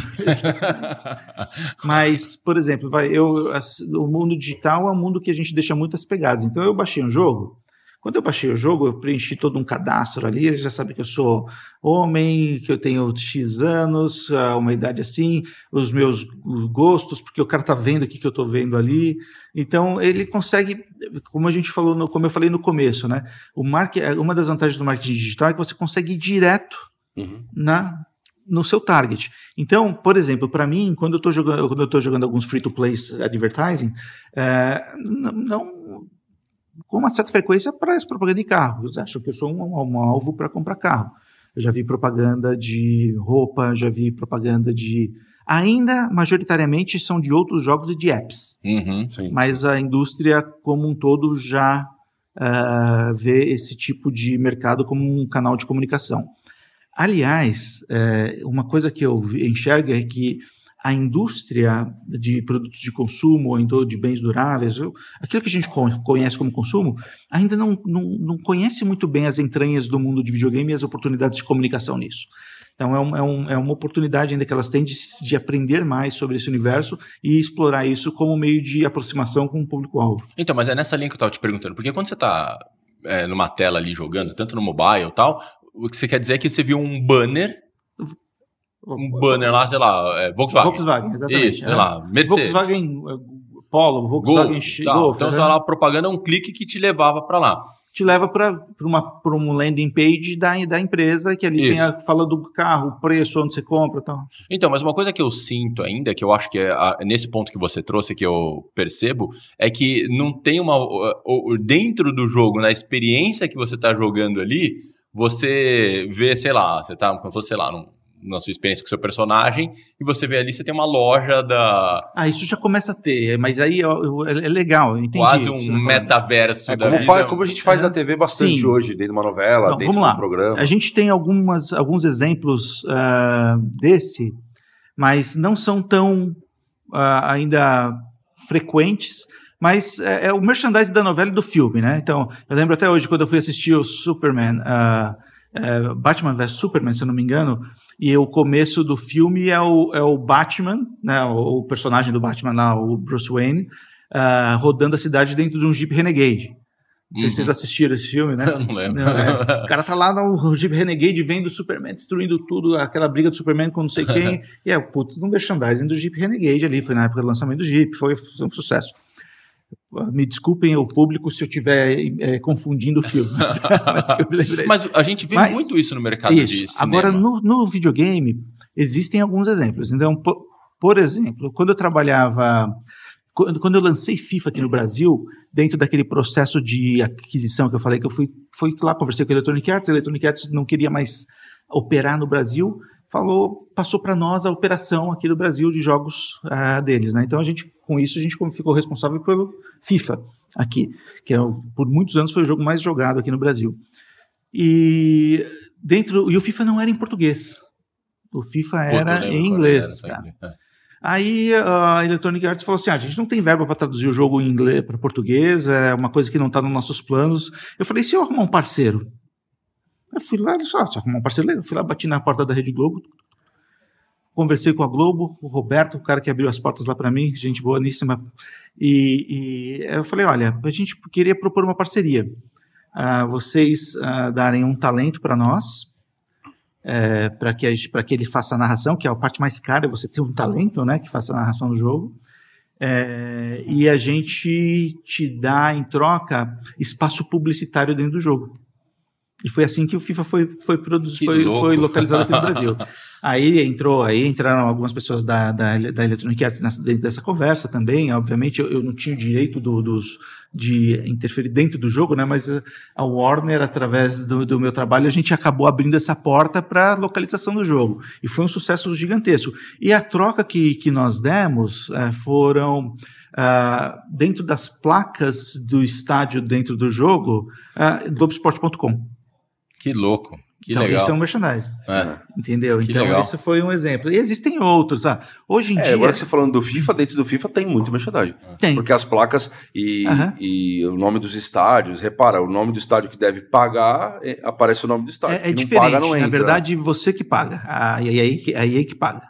Mas, por exemplo, vai, eu, o mundo digital é um mundo que a gente deixa muitas pegadas. Então eu baixei um jogo, quando eu baixei o jogo, eu preenchi todo um cadastro ali, ele já sabe que eu sou homem, que eu tenho X anos, ah, uma idade assim, os meus gostos, porque o cara tá vendo o que, eu tô vendo ali. Então, ele consegue, como a gente falou, no, como eu falei no começo, né? O market, uma das vantagens do marketing digital é que você consegue ir direto uhum. na, no seu target. Então, por exemplo, para mim, quando eu estou jogando, quando eu tô jogando alguns free-to-play advertising, é, não com uma certa frequência para essa propaganda de carro. Eles acham que eu sou um, um alvo para comprar carro. Eu já vi propaganda de roupa, já vi propaganda de Ainda, majoritariamente, são de outros jogos e de apps. Uhum. Mas a indústria como um todo já uh, vê esse tipo de mercado como um canal de comunicação. Aliás, é, uma coisa que eu enxergo é que a indústria de produtos de consumo, ou então de bens duráveis, aquilo que a gente conhece como consumo, ainda não, não, não conhece muito bem as entranhas do mundo de videogame e as oportunidades de comunicação nisso. Então, é, um, é, um, é uma oportunidade ainda que elas têm de, de, aprender mais sobre esse universo e explorar isso como meio de aproximação com o público-alvo. Então, mas é nessa linha que eu estava te perguntando, porque quando você está é, numa tela ali jogando, tanto no mobile e tal, o que você quer dizer é que você viu um banner um banner lá, sei lá, é, Volkswagen. Volkswagen, exatamente. Isso, sei é. lá, Mercedes. Volkswagen Polo, Volkswagen Golf, tal. Golf. Então, né? lá, a propaganda é um clique que te levava para lá. Te leva para um landing page da, da empresa, que ali Isso. tem a fala do carro, o preço, onde você compra e tal. Então, mas uma coisa que eu sinto ainda, que eu acho que é a, nesse ponto que você trouxe, que eu percebo, é que não tem uma. Dentro do jogo, na experiência que você está jogando ali, você vê, sei lá, você tá, como se fosse, sei lá, num na sua experiência com o seu personagem, e você vê ali, você tem uma loja da. Ah, isso já começa a ter, mas aí é, é legal, entendi. Quase um metaverso é, da como vida. Faz, como a gente faz é. na TV bastante Sim. hoje, dentro de uma novela, Não, dentro vamos lá. programa. A gente tem algumas, alguns exemplos uh, desse, mas não são tão uh, ainda frequentes. Mas é, é, o merchandising da novela e do filme, né? Então, eu lembro até hoje, quando eu fui assistir o Superman, uh, Batman vs Superman, se eu não me engano, e o começo do filme é o, é o Batman, né, o, personagem do Batman lá, o Bruce Wayne, uh, rodando a cidade dentro de um Jeep Renegade. Não sei uhum. se vocês uhum. assistiram esse filme, né? Eu não lembro. Não, é. O cara tá lá no Jeep Renegade vendo o Superman destruindo tudo, aquela briga do Superman com não sei quem. e é o puto do merchandising do Jeep Renegade ali. Foi na época do lançamento do Jeep, foi um sucesso. Me desculpem o público se eu estiver é, confundindo o filme. Mas, mas, a gente vê mas, muito isso no mercado isso. de cinema. Agora, no, no, videogame, existem alguns exemplos. Então, por, por exemplo, quando eu trabalhava. Quando, eu lancei FIFA aqui no Brasil, dentro daquele processo de aquisição que eu falei, que eu fui, fui lá, conversei com a Electronic Arts, a Electronic Arts não queria mais operar no Brasil, falou, passou para nós a operação aqui do Brasil de jogos uh, deles, né? Então a gente, com isso, a gente ficou responsável pelo FIFA aqui, que é, por muitos anos foi o jogo mais jogado aqui no Brasil. E dentro e o FIFA não era em português. O FIFA era em inglês. Era é. Aí a Electronic Arts falou assim: ah, a gente não tem verba para traduzir o jogo em inglês para português, é uma coisa que não está nos nossos planos. Eu falei: se eu arrumar um parceiro eu fui lá, só, só arrumar um parceiro, eu fui lá, bati na porta da Rede Globo, conversei com a Globo, o Roberto, o cara que abriu as portas lá para mim, gente boníssima, e, e, eu falei, olha, a gente queria propor uma parceria, uh, vocês uh, darem um talento para nós, é, para que, que ele faça a narração, que é a parte mais cara, você ter um talento, né, que faça a narração do jogo, é, e a gente te dá em troca espaço publicitário dentro do jogo. E foi assim que o FIFA foi, foi, produzido, foi, foi localizado aqui no Brasil. aí entrou, aí entraram algumas pessoas da, da, da Electronic Arts nessa, dentro dessa conversa também. Obviamente, eu, eu não tinha o direito do, dos, de interferir dentro do jogo, né? Mas a Warner, através do, do meu trabalho, a gente acabou abrindo essa porta para localização do jogo. E foi um sucesso gigantesco. E a troca que, que nós demos é, foram. Uh, dentro das placas do estádio dentro do jogo, uh, Globoesporte.com. Que louco. Que então, legal. isso é um merchandising. É. Entendeu? Que então, legal. esse foi um exemplo. E existem outros. Ah, hoje em é, dia. Agora você falando do FIFA, dentro do FIFA tem muito merchandising. Tem. Porque as placas e, e o nome dos estádios, repara, o nome do estádio que deve pagar, é, aparece o nome do estádio. É, é diferente. Paga, Na verdade, você que paga. Aí, aí, aí, aí que paga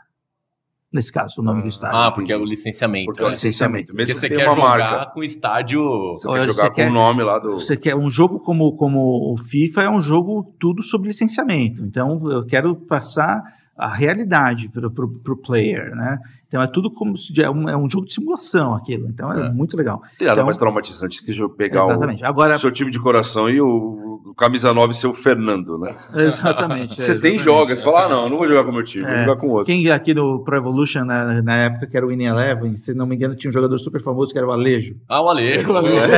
nesse caso, o nome ah, do estádio. Ah, porque é o licenciamento. Porque né? é o licenciamento. Mesmo porque você quer jogar marca. com o estádio. Você quer jogar você com o nome lá do. Você quer um jogo como, como o FIFA é um jogo tudo sobre licenciamento. Então eu quero passar a realidade para o player, né? Então é tudo como se é um, é um jogo de simulação aquilo. Então é, é. muito legal. Tem nada então, mais traumatizante que pegar o, Agora, o seu time de coração e o, o camisa 9 ser o Fernando, né? Exatamente. você é, tem jogas, você fala, ah, não, não vou jogar com o meu time, vou é. jogar com outro. Quem aqui no Pro Evolution, na, na época que era o Winning Eleven, se não me engano, tinha um jogador super famoso que era o Alejo. Ah, o Alejo. o Alejo.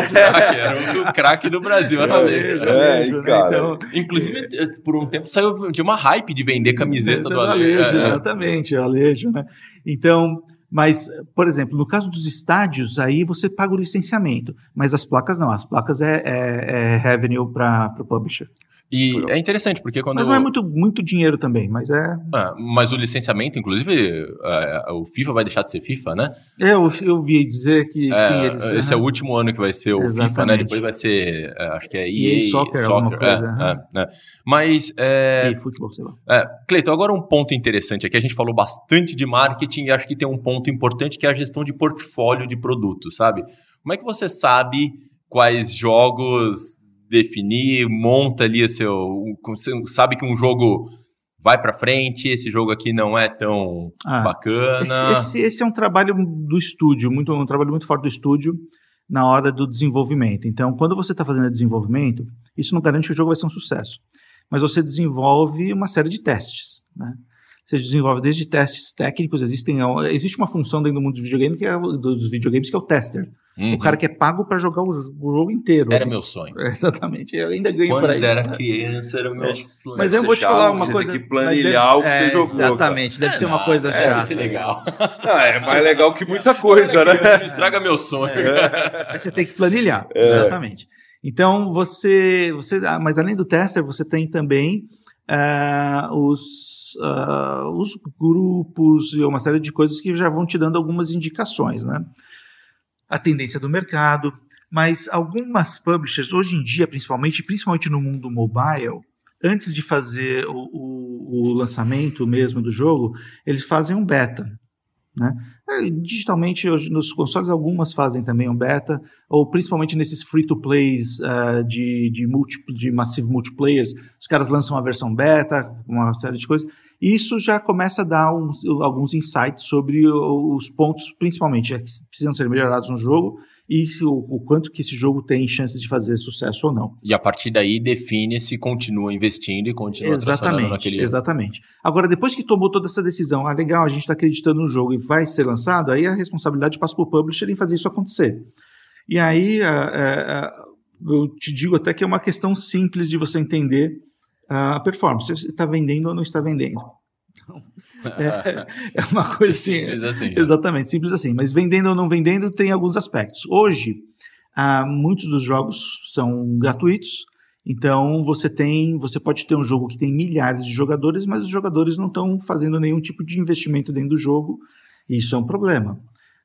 Era o craque do Brasil, era o Alejo. É, Alejo, né? cara. Então, Inclusive, por um tempo saiu de uma hype de vender camiseta do Alejo. Alejo, é, exatamente, Alejo, né? Então, mas, por exemplo, no caso dos estádios, aí você paga o licenciamento, mas as placas não, as placas é, é, é revenue para o publisher. E é interessante, porque quando. Mas não é muito, muito dinheiro também, mas é. Ah, mas o licenciamento, inclusive, uh, o FIFA vai deixar de ser FIFA, né? É, eu, eu vi dizer que é, sim, eles. Esse é o último ano que vai ser o Exatamente. FIFA, né? Depois vai ser. Uh, acho que é EA, EA Soccer. soccer coisa, é, é, mas. É, EA Futebol, sei lá. É, Cleiton, agora um ponto interessante aqui. A gente falou bastante de marketing e acho que tem um ponto importante que é a gestão de portfólio de produtos, sabe? Como é que você sabe quais jogos definir, monta ali seu. Você sabe que um jogo vai para frente, esse jogo aqui não é tão ah, bacana. Esse, esse, esse, é um trabalho do estúdio, muito, um trabalho muito forte do estúdio na hora do desenvolvimento. Então, quando você está fazendo desenvolvimento, isso não garante que o jogo vai ser um sucesso. Mas você desenvolve uma série de testes. Né? Você desenvolve desde testes técnicos, existem, existe uma função dentro do mundo dos videogames que é, dos videogames que é o tester. Uhum. O cara que é pago para jogar o, jogo inteiro. Era meu sonho. É, exatamente. Eu ainda ganho para isso. Quando era criança, era o meu é. sonho. Mas eu vou te falar uma você coisa. Tem que planilhar o que você jogou. Exatamente. Deve ser uma coisa chata. Deve ser legal. Ah, é mais legal que muita coisa, né? Estraga meu sonho. É. Você tem que planilhar. Exatamente. Então, você, você. Ah, mas além do tester, você tem também uh, os, uh, os grupos e uma série de coisas que já vão te dando algumas indicações, né? A tendência do mercado, mas algumas publishers, hoje em dia, principalmente, principalmente no mundo mobile, antes de fazer o, o, o lançamento mesmo do jogo, eles fazem um beta. Né? É, digitalmente, hoje, nos consoles, algumas fazem também um beta, ou principalmente nesses free-to-plays uh, de, de, multi, de massive multiplayers, os caras lançam uma versão beta, uma série de coisas. Isso já começa a dar uns, alguns insights sobre os pontos, principalmente, que precisam ser melhorados no jogo e se, o, o, quanto que esse jogo tem chances de fazer sucesso ou não. E a partir daí define se continua investindo e continua exatamente, naquele... Exatamente. Agora, depois que tomou toda essa decisão, ah, legal, a gente está acreditando no jogo e vai ser lançado, aí a responsabilidade passa para o publisher em fazer isso acontecer. E aí, eu te digo até que é uma questão simples de você entender a performance. Você está vendendo ou não está vendendo. Então, é, é, uma coisa assim, simples assim. Né? Exatamente, simples assim. Mas vendendo ou não vendendo tem alguns aspectos. Hoje, ah, muitos dos jogos são gratuitos. Então você tem, você pode ter um jogo que tem milhares de jogadores, mas os jogadores não estão fazendo nenhum tipo de investimento dentro do jogo. E isso é um problema.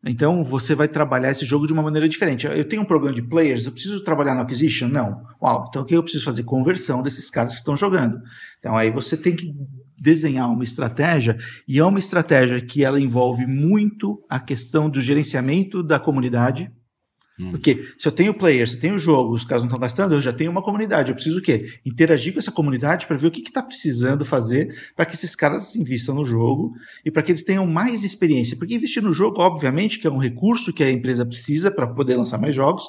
Então você vai trabalhar esse jogo de uma maneira diferente. Eu tenho um problema de players, eu preciso trabalhar no acquisition? Não. Uau, então o que eu preciso fazer? Conversão desses caras que estão jogando. Então aí você tem que desenhar uma estratégia e é uma estratégia que ela envolve muito a questão do gerenciamento da comunidade, Hum. Porque se eu tenho player, se eu tenho jogo, os caras não estão gastando, eu já tenho uma comunidade. Eu preciso o quê? Interagir com essa comunidade para ver o que está precisando fazer para que esses caras investam no jogo e para que eles tenham mais experiência. Porque investir no jogo, obviamente, que é um recurso que a empresa precisa para poder lançar mais jogos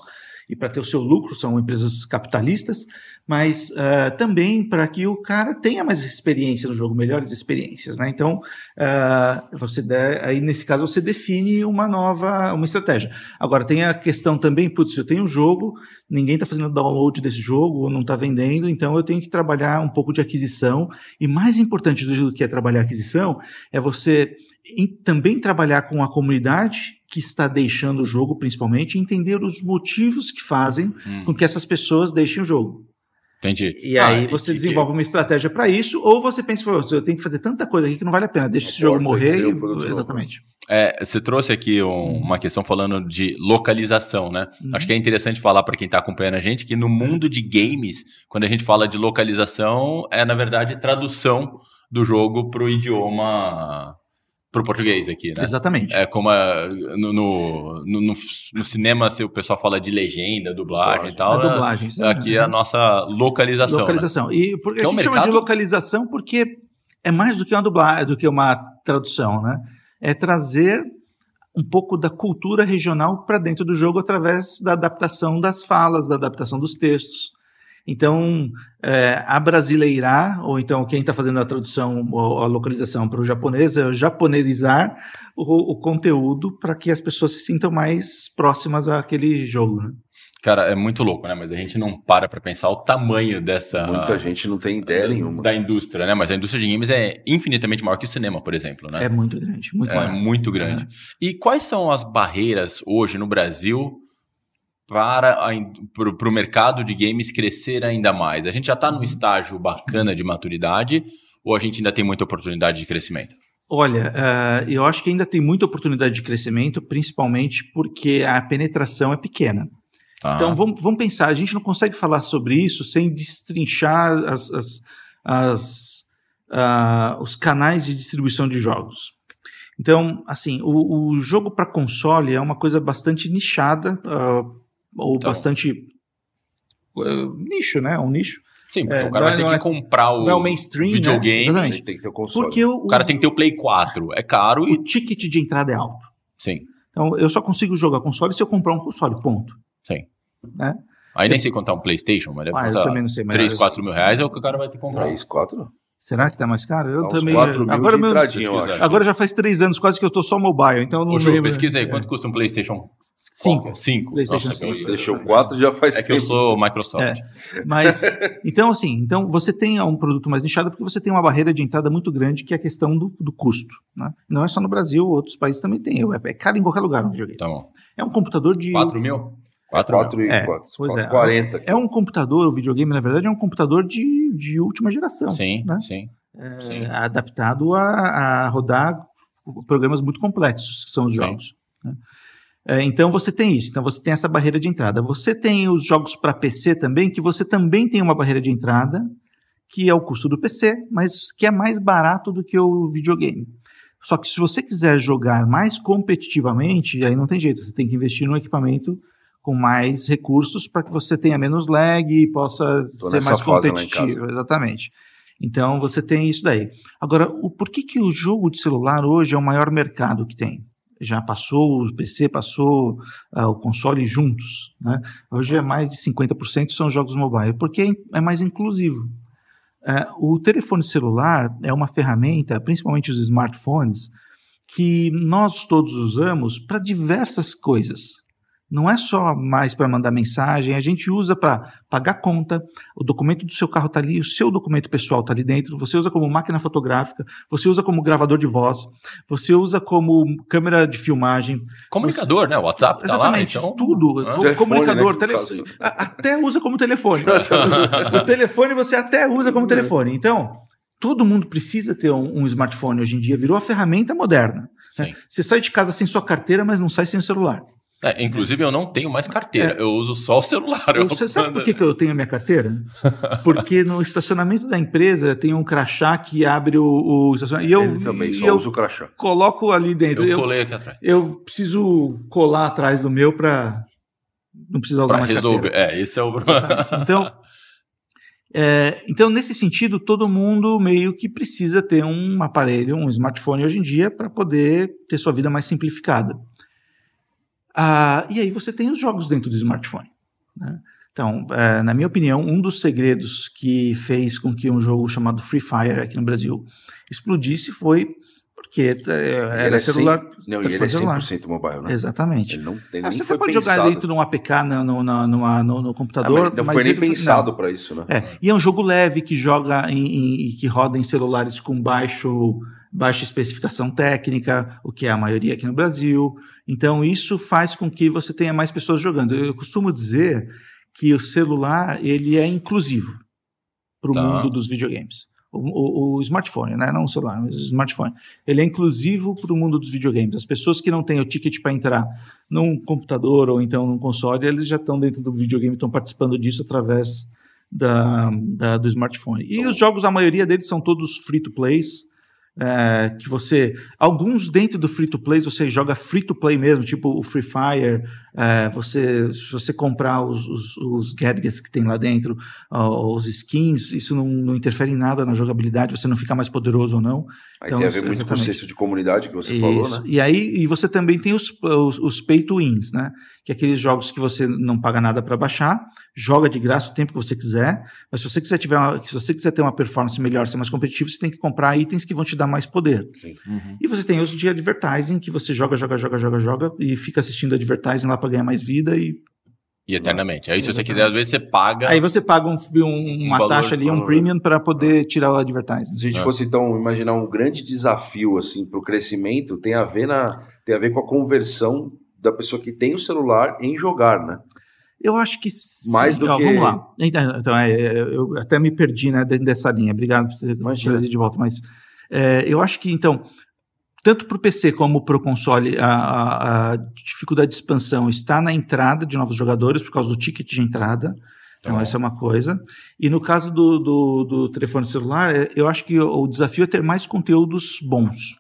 e para ter o seu lucro, são empresas capitalistas, mas uh, também para que o cara tenha mais experiência no jogo, melhores experiências, né? Então, uh, você aí nesse caso você define uma nova, uma estratégia. Agora tem a questão também, putz, eu tenho um jogo, ninguém está fazendo download desse jogo, ou não está vendendo, então eu tenho que trabalhar um pouco de aquisição. E mais importante do que é trabalhar aquisição é você também trabalhar com a comunidade que está deixando o jogo, principalmente, entender os motivos que fazem hum. com que essas pessoas deixem o jogo. Entendi. E ah, aí você desenvolve uma estratégia para isso, ou você pensa, eu tenho que fazer tanta coisa aqui que não vale a pena, deixa esse jogo morrer. E... Exatamente. É, você trouxe aqui um, uma questão falando de localização, né? Uhum. Acho que é interessante falar para quem está acompanhando a gente que no mundo de games, quando a gente fala de localização, é na verdade tradução do jogo para o idioma pro português aqui, né? Exatamente. É como a, no, no, no, no, cinema, se o pessoal fala de legenda, dublagem e tal. A né? dublagem, sim. Aqui é a nossa localização. Né? Localização. Né? E porque que a é gente chama de localização porque é mais do que uma dublagem, do que uma tradução, né? É trazer um pouco da cultura regional para dentro do jogo através da adaptação das falas, da adaptação dos textos. Então, é, a brasileirar, ou então quem está fazendo a tradução ou a localização para o japonês, é japonerizar o, o conteúdo para que as pessoas se sintam mais próximas àquele jogo. Né? Cara, é muito louco, né? Mas a gente não para pra pensar o tamanho dessa. Muita gente não tem ideia da, nenhuma. Da indústria, né? Mas a indústria de games é infinitamente maior que o cinema, por exemplo, né? É muito grande. Muito é maior. muito grande. É. E quais são as barreiras hoje no Brasil para o mercado de games crescer ainda mais? A gente já está num estágio bacana de maturidade ou a gente ainda tem muita oportunidade de crescimento? Olha, uh, eu acho que ainda tem muita oportunidade de crescimento, principalmente porque a penetração é pequena. Ah. Então vamos, vamos pensar, a gente não consegue falar sobre isso sem destrinchar as, as, as, uh, os canais de distribuição de jogos. Então, assim, o, o jogo para console é uma coisa bastante nichada, uh, ou então. bastante nicho, né? Um nicho. Sim, porque é, o cara vai ter que é, comprar o, é mainstream, videogame. Né? Tem que ter o console. Porque o, o, cara tem que ter o Play 4. É caro o e. O ticket de entrada é alto. Sim. Então eu só consigo jogar console se eu comprar um console, ponto. Sim. Né? Aí nem sei contar um PlayStation, mas deve ah, eu também não sei, 3, 4 mil reais é o que o cara vai ter que comprar. 3, 4? Será que tá mais caro? Eu tá também. 4 mil agora, meu, agora já faz três anos quase que eu tô só mobile, então não Ô, Ju, pesquisa aí, quanto custa um PlayStation 5. 5. PlayStation Nossa, 5. Deixou 4 já faz É que eu sou Microsoft. É. Mas, então, assim, então você tem um produto mais nichado porque você tem uma barreira de entrada muito grande que é a questão do, do custo. Né? Não é só no Brasil, outros países também tem. É caro em qualquer lugar um videogame. Tá bom. É um computador de. 4 mil? 4, 4 e é, 4, pois 4, é. 40. É um computador, o videogame, na verdade, é um computador de, de última geração. Sim, né? sim. É, sim. Adaptado a, a, rodar programas muito complexos, que são os Sim. jogos. né? É, então você tem isso, então você tem essa barreira de entrada. Você tem os jogos para PC também, que você também tem uma barreira de entrada, que é o custo do PC, mas que é mais barato do que o videogame. Só que se você quiser jogar mais competitivamente, aí não tem jeito, você tem que investir num equipamento com mais recursos para que você tenha menos lag e possa Tô ser mais competitivo. Exatamente. Então você tem isso daí. Agora, o, por que, que o jogo de celular hoje é o maior mercado que tem? Já passou o PC, passou ah, o console juntos. Né? Hoje é mais de 50% são jogos mobile, porque é, é mais inclusivo. É, o telefone celular é uma ferramenta, principalmente os smartphones, que nós todos usamos para diversas coisas. Não é só mais para mandar mensagem, a gente usa para pagar conta, o documento do seu carro está ali, o seu documento pessoal está ali dentro, você usa como máquina fotográfica, você usa como gravador de voz, você usa como câmera de filmagem. Comunicador, você... né? O WhatsApp tá Exatamente, lá, então... tudo. Ah. Telefone, comunicador, né, telefone, até usa como telefone. o telefone você até usa como telefone. Então, todo mundo precisa ter um, um smartphone hoje em dia, virou a ferramenta moderna. né? Você sai de casa sem sua carteira, mas não sai sem o celular. É, inclusive, eu não tenho mais carteira. Eu uso só o celular. Eu Você sabe por que, que eu tenho a minha carteira? Porque no estacionamento da empresa tem um crachá que abre o, o estacionamento. E eu, Ele também e só eu usa o crachá. coloco ali dentro. Eu Eu, colei aqui atrás. eu preciso colar atrás do meu para não precisar usar Pra mais resolver. carteira. É, esse é o problema. Então, é, então, nesse sentido, todo mundo meio que precisa ter um aparelho, um smartphone hoje em dia, para poder ter sua vida mais simplificada. Ah, e aí você tem os jogos dentro do smartphone. né? Então, é, na minha opinião, um dos segredos que fez com que um jogo chamado Free Fire aqui no Brasil explodisse foi porque é, Ele era é celular. Não, e ele é telefone celular. 100% mobile, né? Exatamente. Ele não, ele Ah, nem você foi pode pensado. jogar dentro de um APK no, no, no, no- no Ah, computador. mas não mas foi nem ele pensado para isso, né? É, e é um jogo leve que joga e que roda em celulares com baixo, baixa especificação técnica, o que é a maioria aqui no Brasil. Então, isso faz com que você tenha mais pessoas jogando. Eu costumo dizer que o celular ele é inclusivo para o Tá. mundo dos videogames. O, o- o smartphone, né? não o celular, mas o smartphone. Ele é inclusivo para o mundo dos videogames. As pessoas que não têm o ticket para entrar num computador ou então num console, eles já estão dentro do videogame, estão participando disso através da, da- do smartphone. E os jogos, a maioria deles são todos free to plays. É, que você. Alguns dentro do free to play você joga free to play mesmo, tipo o Free Fire. é, você, se você comprar os, os, os gadgets que tem lá dentro, ó, os skins, isso não, não interfere em nada na jogabilidade, você não fica mais poderoso ou não. Aí Então, tem a ver muito com o exatamente. senso de comunidade que você falou, Isso. né? E aí, e você também tem os, os, os pay to wins, né? Que é aqueles jogos que você não paga nada para baixar, joga de graça o tempo que você quiser, mas se você quiser tiver uma- se você quiser ter uma performance melhor, ser mais competitivo, você tem que comprar itens que vão te dar mais poder. Uhum. E você tem os de advertising, que você joga, joga, joga, joga, joga e fica assistindo advertising lá para ganhar mais vida e E eternamente. Aí, se você quiser, às vezes você paga. Aí você paga um, um, uma valor, taxa ali, um premium, para poder tirar o advertising. Se a gente é. fosse, então, imaginar um grande desafio assim, para o crescimento, tem a, ver na, tem a ver com a conversão da pessoa que tem o celular em jogar, né? Eu acho que mais sim. do Ó, que. Vamos lá. Então, então é, é, eu até me perdi né, dentro dessa linha. Obrigado por ter trazido de volta. Mas é, eu acho que, então, tanto para o PC como para o console, a, a, a, dificuldade de expansão está na entrada de novos jogadores por causa do ticket de entrada. Então, tá essa é uma coisa. E no caso do, do, do, telefone celular, é, eu acho que o desafio é ter mais conteúdos bons.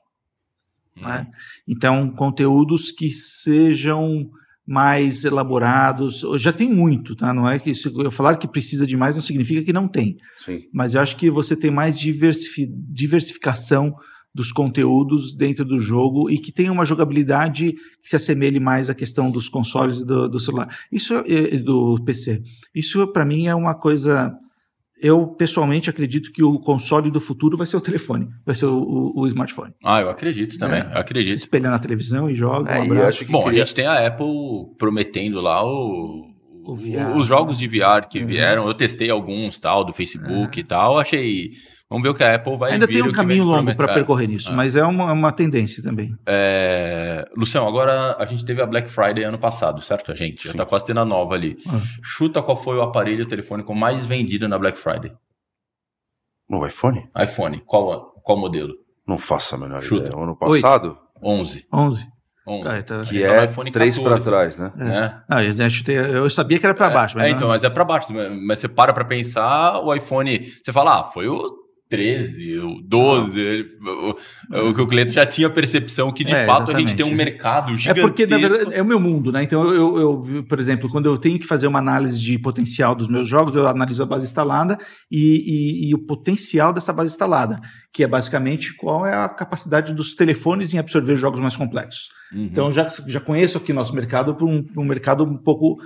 Hum. Né? Então, conteúdos que sejam mais elaborados. Já tem muito, tá? Não é que se eu falar que precisa de mais não significa que não tem. Sim. Mas eu acho que você tem mais diversificação dos conteúdos dentro do jogo e que tenha uma jogabilidade que se assemelhe mais à questão dos consoles e do, do celular. Isso do PC. Isso para mim é uma coisa eu pessoalmente acredito que o console do futuro vai ser o telefone, vai ser o, o, o smartphone. Ah, eu acredito também, é. eu acredito. Se espelha na televisão e joga. É, um acho que Bom, queria... a gente tem a Apple prometendo lá o, o VR, os jogos de VR que uhum. vieram. Eu testei alguns, tal, do Facebook é. e tal. Achei Vamos ver o que a Apple vai Ainda tem um caminho longo para percorrer nisso, é. mas é uma, uma tendência também. É... Luciano, agora a gente teve a Black Friday ano passado, certo? A gente Sim. já está quase tendo a nova ali. Ah. Chuta qual foi o aparelho telefônico mais vendido na Black Friday. No iPhone? iPhone. Qual, qual modelo? Não faço a menor Chuta. ideia. Ano passado? 11. 11. 11. Ah, então, que então é iPhone 3 para trás, né? É. Né? Ah, eu, sabia que era para baixo. Mas é, não... então, mas é para baixo. Mas você para para pensar, o iPhone... Você fala, ah, foi o 13, ou 12, o, que o cliente já tinha percepção que de é, fato exatamente. a gente tem um mercado gigantesco. É porque, na verdade, é o meu mundo, né? Então, eu, eu, por exemplo, quando eu tenho que fazer uma análise de potencial dos meus jogos, eu analiso a base instalada e, e, e o potencial dessa base instalada, que é basicamente qual é a capacidade dos telefones em absorver jogos mais complexos. Uhum. Então, já, já conheço aqui nosso mercado para um, um mercado um pouco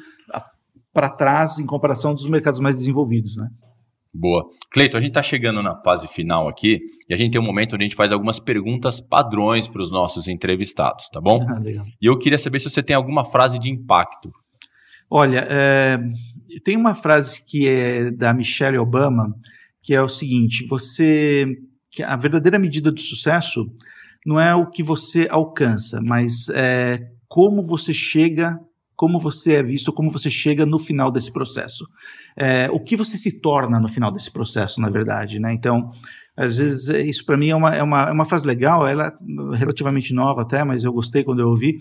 para trás em comparação dos mercados mais desenvolvidos, né? Boa. Cleito, a gente está chegando na fase final aqui e a gente tem um momento onde a gente faz algumas perguntas padrões para os nossos entrevistados, tá bom? Ah, legal. E eu queria saber se você tem alguma frase de impacto. Olha, é, tem uma frase que é da Michelle Obama, que é o seguinte: você. A verdadeira medida do sucesso não é o que você alcança, mas é como você chega como você é visto, como você chega no final desse processo. É, o que você se torna no final desse processo, na verdade, né? Então, às vezes, é, isso para mim é uma, é, uma, é uma frase legal, ela é relativamente nova até, mas eu gostei quando eu ouvi,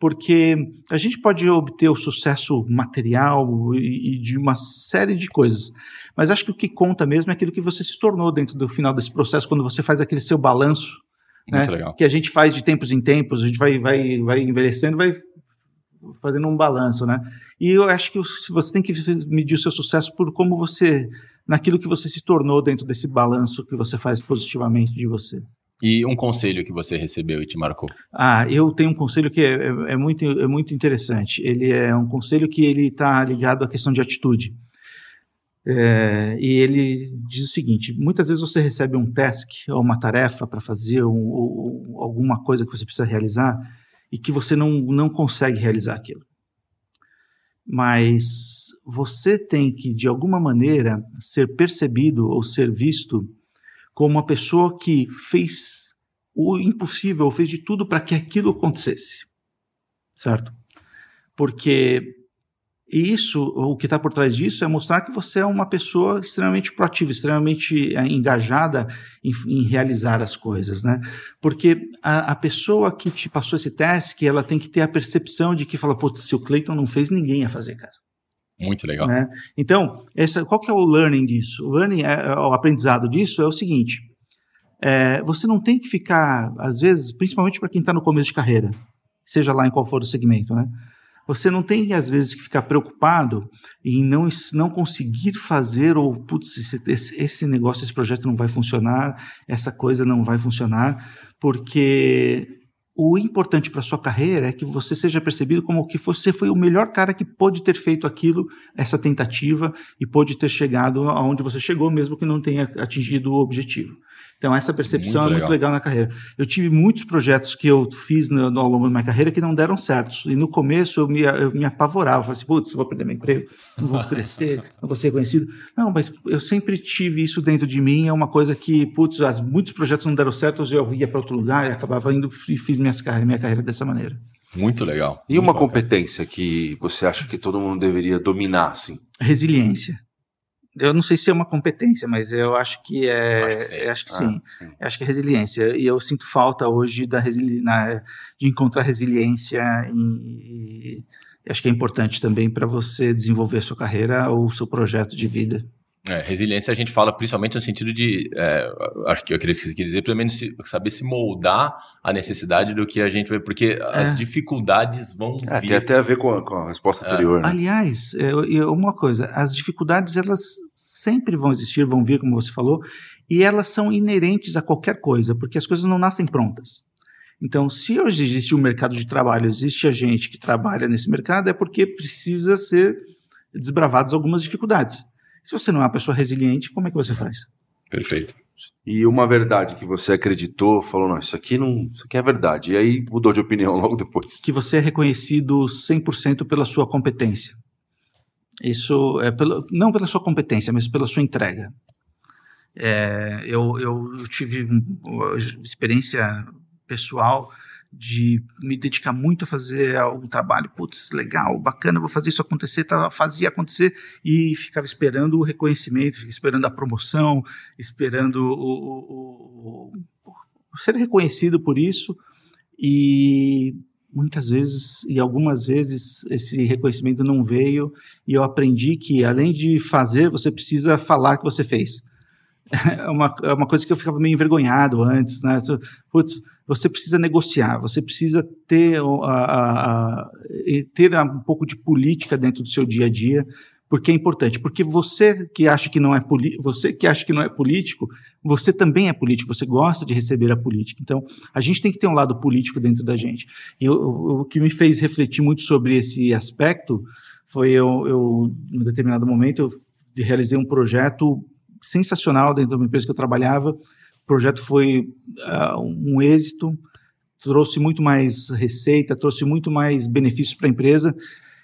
porque a gente pode obter o sucesso material e, e de uma série de coisas, mas acho que o que conta mesmo é aquilo que você se tornou dentro do final desse processo, quando você faz aquele seu balanço, né? que a gente faz de tempos em tempos, a gente vai, vai, vai envelhecendo, vai fazendo um balanço, né? E eu acho que você tem que medir o seu sucesso por como você, naquilo que você se tornou dentro desse balanço que você faz positivamente de você. E um conselho que você recebeu e te marcou? Ah, eu tenho um conselho que é, é, é muito, é muito interessante. Ele é um conselho que ele está ligado à questão de atitude. É, e ele diz o seguinte: muitas vezes você recebe um task ou uma tarefa para fazer, ou, ou, alguma coisa que você precisa realizar, e que você não, não consegue realizar aquilo. Mas você tem que, de alguma maneira, ser percebido ou ser visto como uma pessoa que fez o impossível, fez de tudo para que aquilo acontecesse. Certo? Porque e isso, o que está por trás disso é mostrar que você é uma pessoa extremamente proativa, extremamente é, engajada em, em, realizar as coisas, né? Porque a, a, pessoa que te passou esse teste, ela tem que ter a percepção de que fala, pô, se o Clayton não fez, ninguém ia fazer, cara. Muito legal. Né? Então, essa, qual que é o learning disso? O learning, é, é, o aprendizado disso é o seguinte, é, você não tem que ficar, às vezes, principalmente para quem está no começo de carreira, seja lá em qual for o segmento, né? Você não tem, às vezes, que ficar preocupado em não, não conseguir fazer, ou, putz, esse, esse negócio, esse projeto não vai funcionar, essa coisa não vai funcionar, porque o importante para sua carreira é que você seja percebido como que você foi o melhor cara que pôde ter feito aquilo, essa tentativa, e pôde ter chegado aonde você chegou, mesmo que não tenha atingido o objetivo. Então, essa percepção muito é legal. muito legal na carreira. Eu tive muitos projetos que eu fiz no, no, ao longo da minha carreira que não deram certo. E no começo eu me, eu me apavorava. Falei assim, putz, vou perder meu emprego, não vou crescer, não vou ser reconhecido. Não, mas eu sempre tive isso dentro de mim. É uma coisa que, putz, as, muitos projetos não deram certo, eu ia para outro lugar e acabava indo e fiz minha carreira, minha carreira dessa maneira. Muito legal. E muito uma bacana. competência que você acha que todo mundo deveria dominar, assim? Resiliência eu não sei se é uma competência, mas eu acho que é. Acho que sim. Acho que, ah, sim. sim. Acho que é resiliência. E eu sinto falta hoje da resili na, de encontrar resiliência e, e acho que é importante também para você desenvolver a sua carreira ou o seu projeto de vida. É, resiliência a gente fala principalmente no sentido de, é, acho que eu queria dizer, pelo menos se, saber se moldar a necessidade do que a gente vai, porque é. as dificuldades vão é, vir. Tem até a ver com a, com a resposta é. anterior. Né? Aliás, uma coisa, as dificuldades elas sempre vão existir, vão vir, como você falou, e elas são inerentes a qualquer coisa, porque as coisas não nascem prontas. Então, se hoje existe um mercado de trabalho, existe a gente que trabalha nesse mercado, é porque precisa ser desbravadas algumas dificuldades. Se você não é uma pessoa resiliente, como é que você faz? Perfeito. E uma verdade que você acreditou, falou, não, isso aqui não, isso aqui é verdade. E aí mudou de opinião logo depois. Que você é reconhecido 100% pela sua competência. Isso é pelo, não pela sua competência, mas pela sua entrega. É, eu, eu tive uma experiência pessoal de me dedicar muito a fazer algum trabalho, putz, legal, bacana, vou fazer isso acontecer, tá, fazia acontecer e ficava esperando o reconhecimento, esperando a promoção, esperando o, o, o, ser reconhecido por isso e muitas vezes e algumas vezes esse reconhecimento não veio e eu aprendi que além de fazer, você precisa falar que você fez. É uma, é uma coisa que eu ficava meio envergonhado antes, né? Putz, você precisa negociar, você precisa ter, a, a, a, ter um pouco de política dentro do seu dia a dia, porque é importante. Porque você que acha que não é você que acha que não é político, você também é político, você gosta de receber a política. Então, a gente tem que ter um lado político dentro da gente. E o que me fez refletir muito sobre esse aspecto foi eu, eu em determinado momento, eu realizei um projeto sensacional dentro de uma empresa que eu trabalhava, o projeto foi uh, um êxito, trouxe muito mais receita, trouxe muito mais benefícios para a empresa.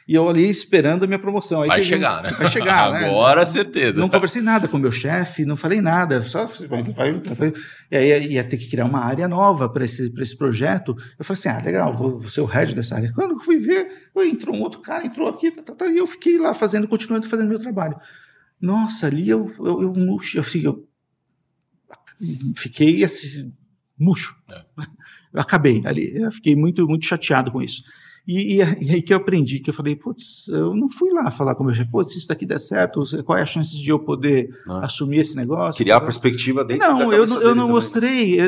E eu ali esperando a minha promoção. Aí vai chegar, né? Vai chegar, né? Agora, certeza. Não conversei nada com o meu chefe, não falei nada. Só vai, vai, e aí ia ter que criar uma área nova para esse, esse projeto. Eu falei assim: ah, legal, vou, vou ser o head dessa área. Quando eu fui ver, entrou um outro cara, entrou aqui, tá, tá, tá, e eu fiquei lá fazendo, continuando fazendo meu trabalho. Nossa, ali eu, eu, eu, eu, eu, eu fiquei assim, murcho. É. Acabei ali. Eu fiquei muito, muito chateado com isso. E, e, aí que eu aprendi, que eu falei, putz, eu não fui lá falar com o meu chefe, putz, se isso daqui der certo, qual é a chance de eu poder ah. assumir esse negócio? Criar a perspectiva dentro não, eu, não, eu não também. mostrei é,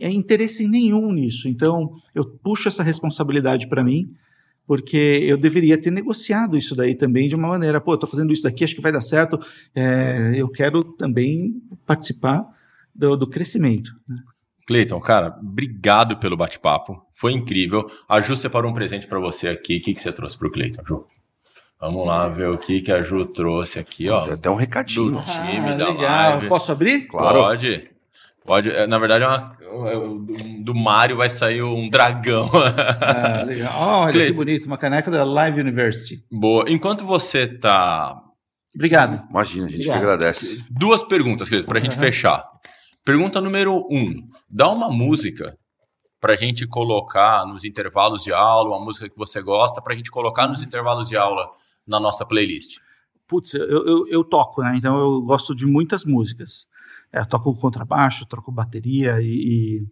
é, interesse nenhum nisso. Então, eu puxo essa responsabilidade para mim, porque eu deveria ter negociado isso daí também de uma maneira, pô, tô fazendo isso daqui, acho que vai dar certo, é, eu quero também participar do, do crescimento. Né? Cleiton, cara, obrigado pelo bate-papo. Foi incrível. A Ju separou um presente para você aqui. O que, que você trouxe para o Cleiton, Ju? Vamos lá ver o que, que a Ju trouxe aqui, ó. Tem até um recadinho. Do time ah, da legal. live. Posso abrir? Claro. Pode. Pode. É, na verdade, é uma, é, do Mario vai sair um dragão. Ah, legal. Olha Cleiton. que bonito. Uma caneca da Live University. Boa. Enquanto você tá Obrigado. Imagina, a gente Obrigado. que agradece. Duas perguntas, Cleiton, para a gente uhum. fechar. Pergunta número um: dá uma música para a gente colocar nos intervalos de aula, uma música que você gosta, para a gente colocar nos intervalos de aula na nossa playlist. Putz, eu, eu, eu toco, né? Então eu gosto de muitas músicas. É, eu toco contrabaixo, toco bateria e. e...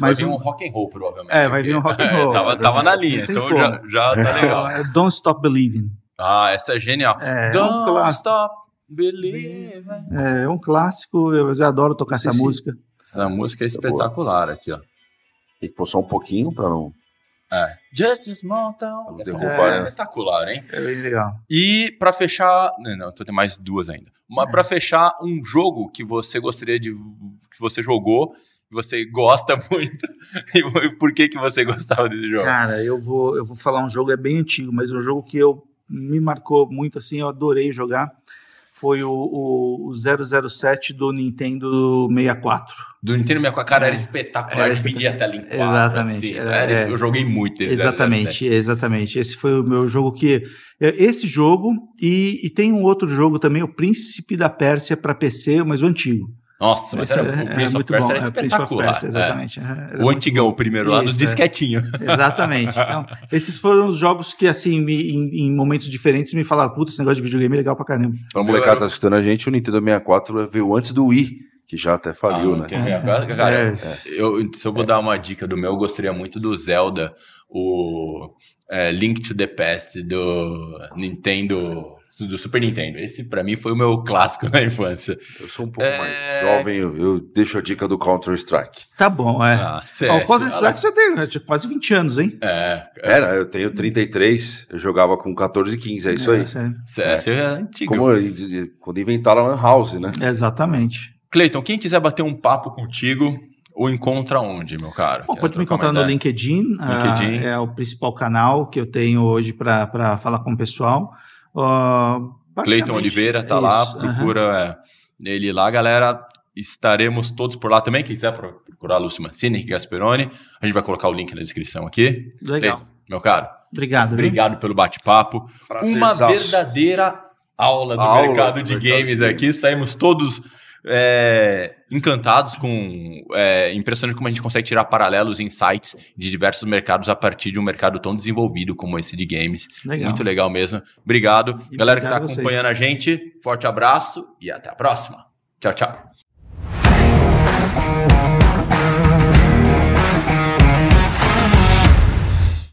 Mas vai vir um rock and roll, provavelmente. É, vai vir um rock and roll. É, tava, tava na linha, então já, já tá legal. É, Don't Stop Believing. Ah, essa é genial. É, Don't um Stop Believe. É, é um clássico, eu já adoro tocar essa música. Essa música é espetacular aqui, ó. Tem que pôr só um pouquinho para não. É. Just a Small Town. Essa música é, é espetacular, hein? É bem legal. E para fechar. Não, não, tô tem mais duas ainda. Mas é. para fechar, um jogo que você gostaria de. que você jogou que você gosta muito e por que que você gostava desse jogo? Cara, eu vou eu vou falar um jogo é bem antigo, mas um jogo que eu me marcou muito assim, eu adorei jogar foi o, o, o 007 do Nintendo 64. Do Nintendo 64, cara, era é. espetacular, era dividia a tela em quatro. Exatamente. Assim, era, era, é, eu joguei muito. Exatamente, 007. exatamente. Esse foi o meu jogo que... Esse jogo, e, e tem um outro jogo também, o Príncipe da Pérsia para PC, mas o antigo. Nossa, mas era, o é, Prince of Persia era é, espetacular. Persia, exatamente. É. o antigão, bom. o primeiro lá, nos disquetinhos. Exatamente. Então, esses foram os jogos que, assim, me, em, em, momentos diferentes, me falaram, puta, esse negócio de videogame é legal pra caramba. Pra molecada tá assistindo a gente, o Nintendo 64 veio antes do Wii, que já até faliu, ah, né? É. Cara, é. eu, se eu vou dar uma dica do meu, eu gostaria muito do Zelda, o Link to the Past do Nintendo do Super Nintendo. Esse para mim foi o meu clássico na infância. Eu sou um pouco é... mais jovem, eu, eu, deixo a dica do Counter Strike. Tá bom, é. Ah, CS, o Counter Strike já tem né, quase 20 anos, hein? É. Era, eu tenho 33, eu jogava com 14 e 15, é isso é, aí. CS é, é antigo. Como, quando inventaram a Lan House, né? Exatamente. Cleiton, quem quiser bater um papo contigo, o encontra onde, meu caro? Bom, pode me encontrar no LinkedIn, LinkedIn. Uh, é o principal canal que eu tenho hoje para falar com o pessoal. Uh, Cleiton Oliveira tá é lá, procura uhum. ele lá, galera. Estaremos todos por lá também. Quem quiser procurar Lúcio Mancini, Henrique Gasperoni, a gente vai colocar o link na descrição aqui. Legal. Cleiton, meu caro. Obrigado. Obrigado viu? pelo bate-papo. Uma verdadeira aula do aula mercado de games aqui. Saímos todos é, encantados com. É, impressionante como a gente consegue tirar paralelos e insights de diversos mercados a partir de um mercado tão desenvolvido como esse de games. Legal. Muito legal mesmo. Obrigado. E Galera que está acompanhando a gente, forte abraço e até a próxima. Tchau, tchau.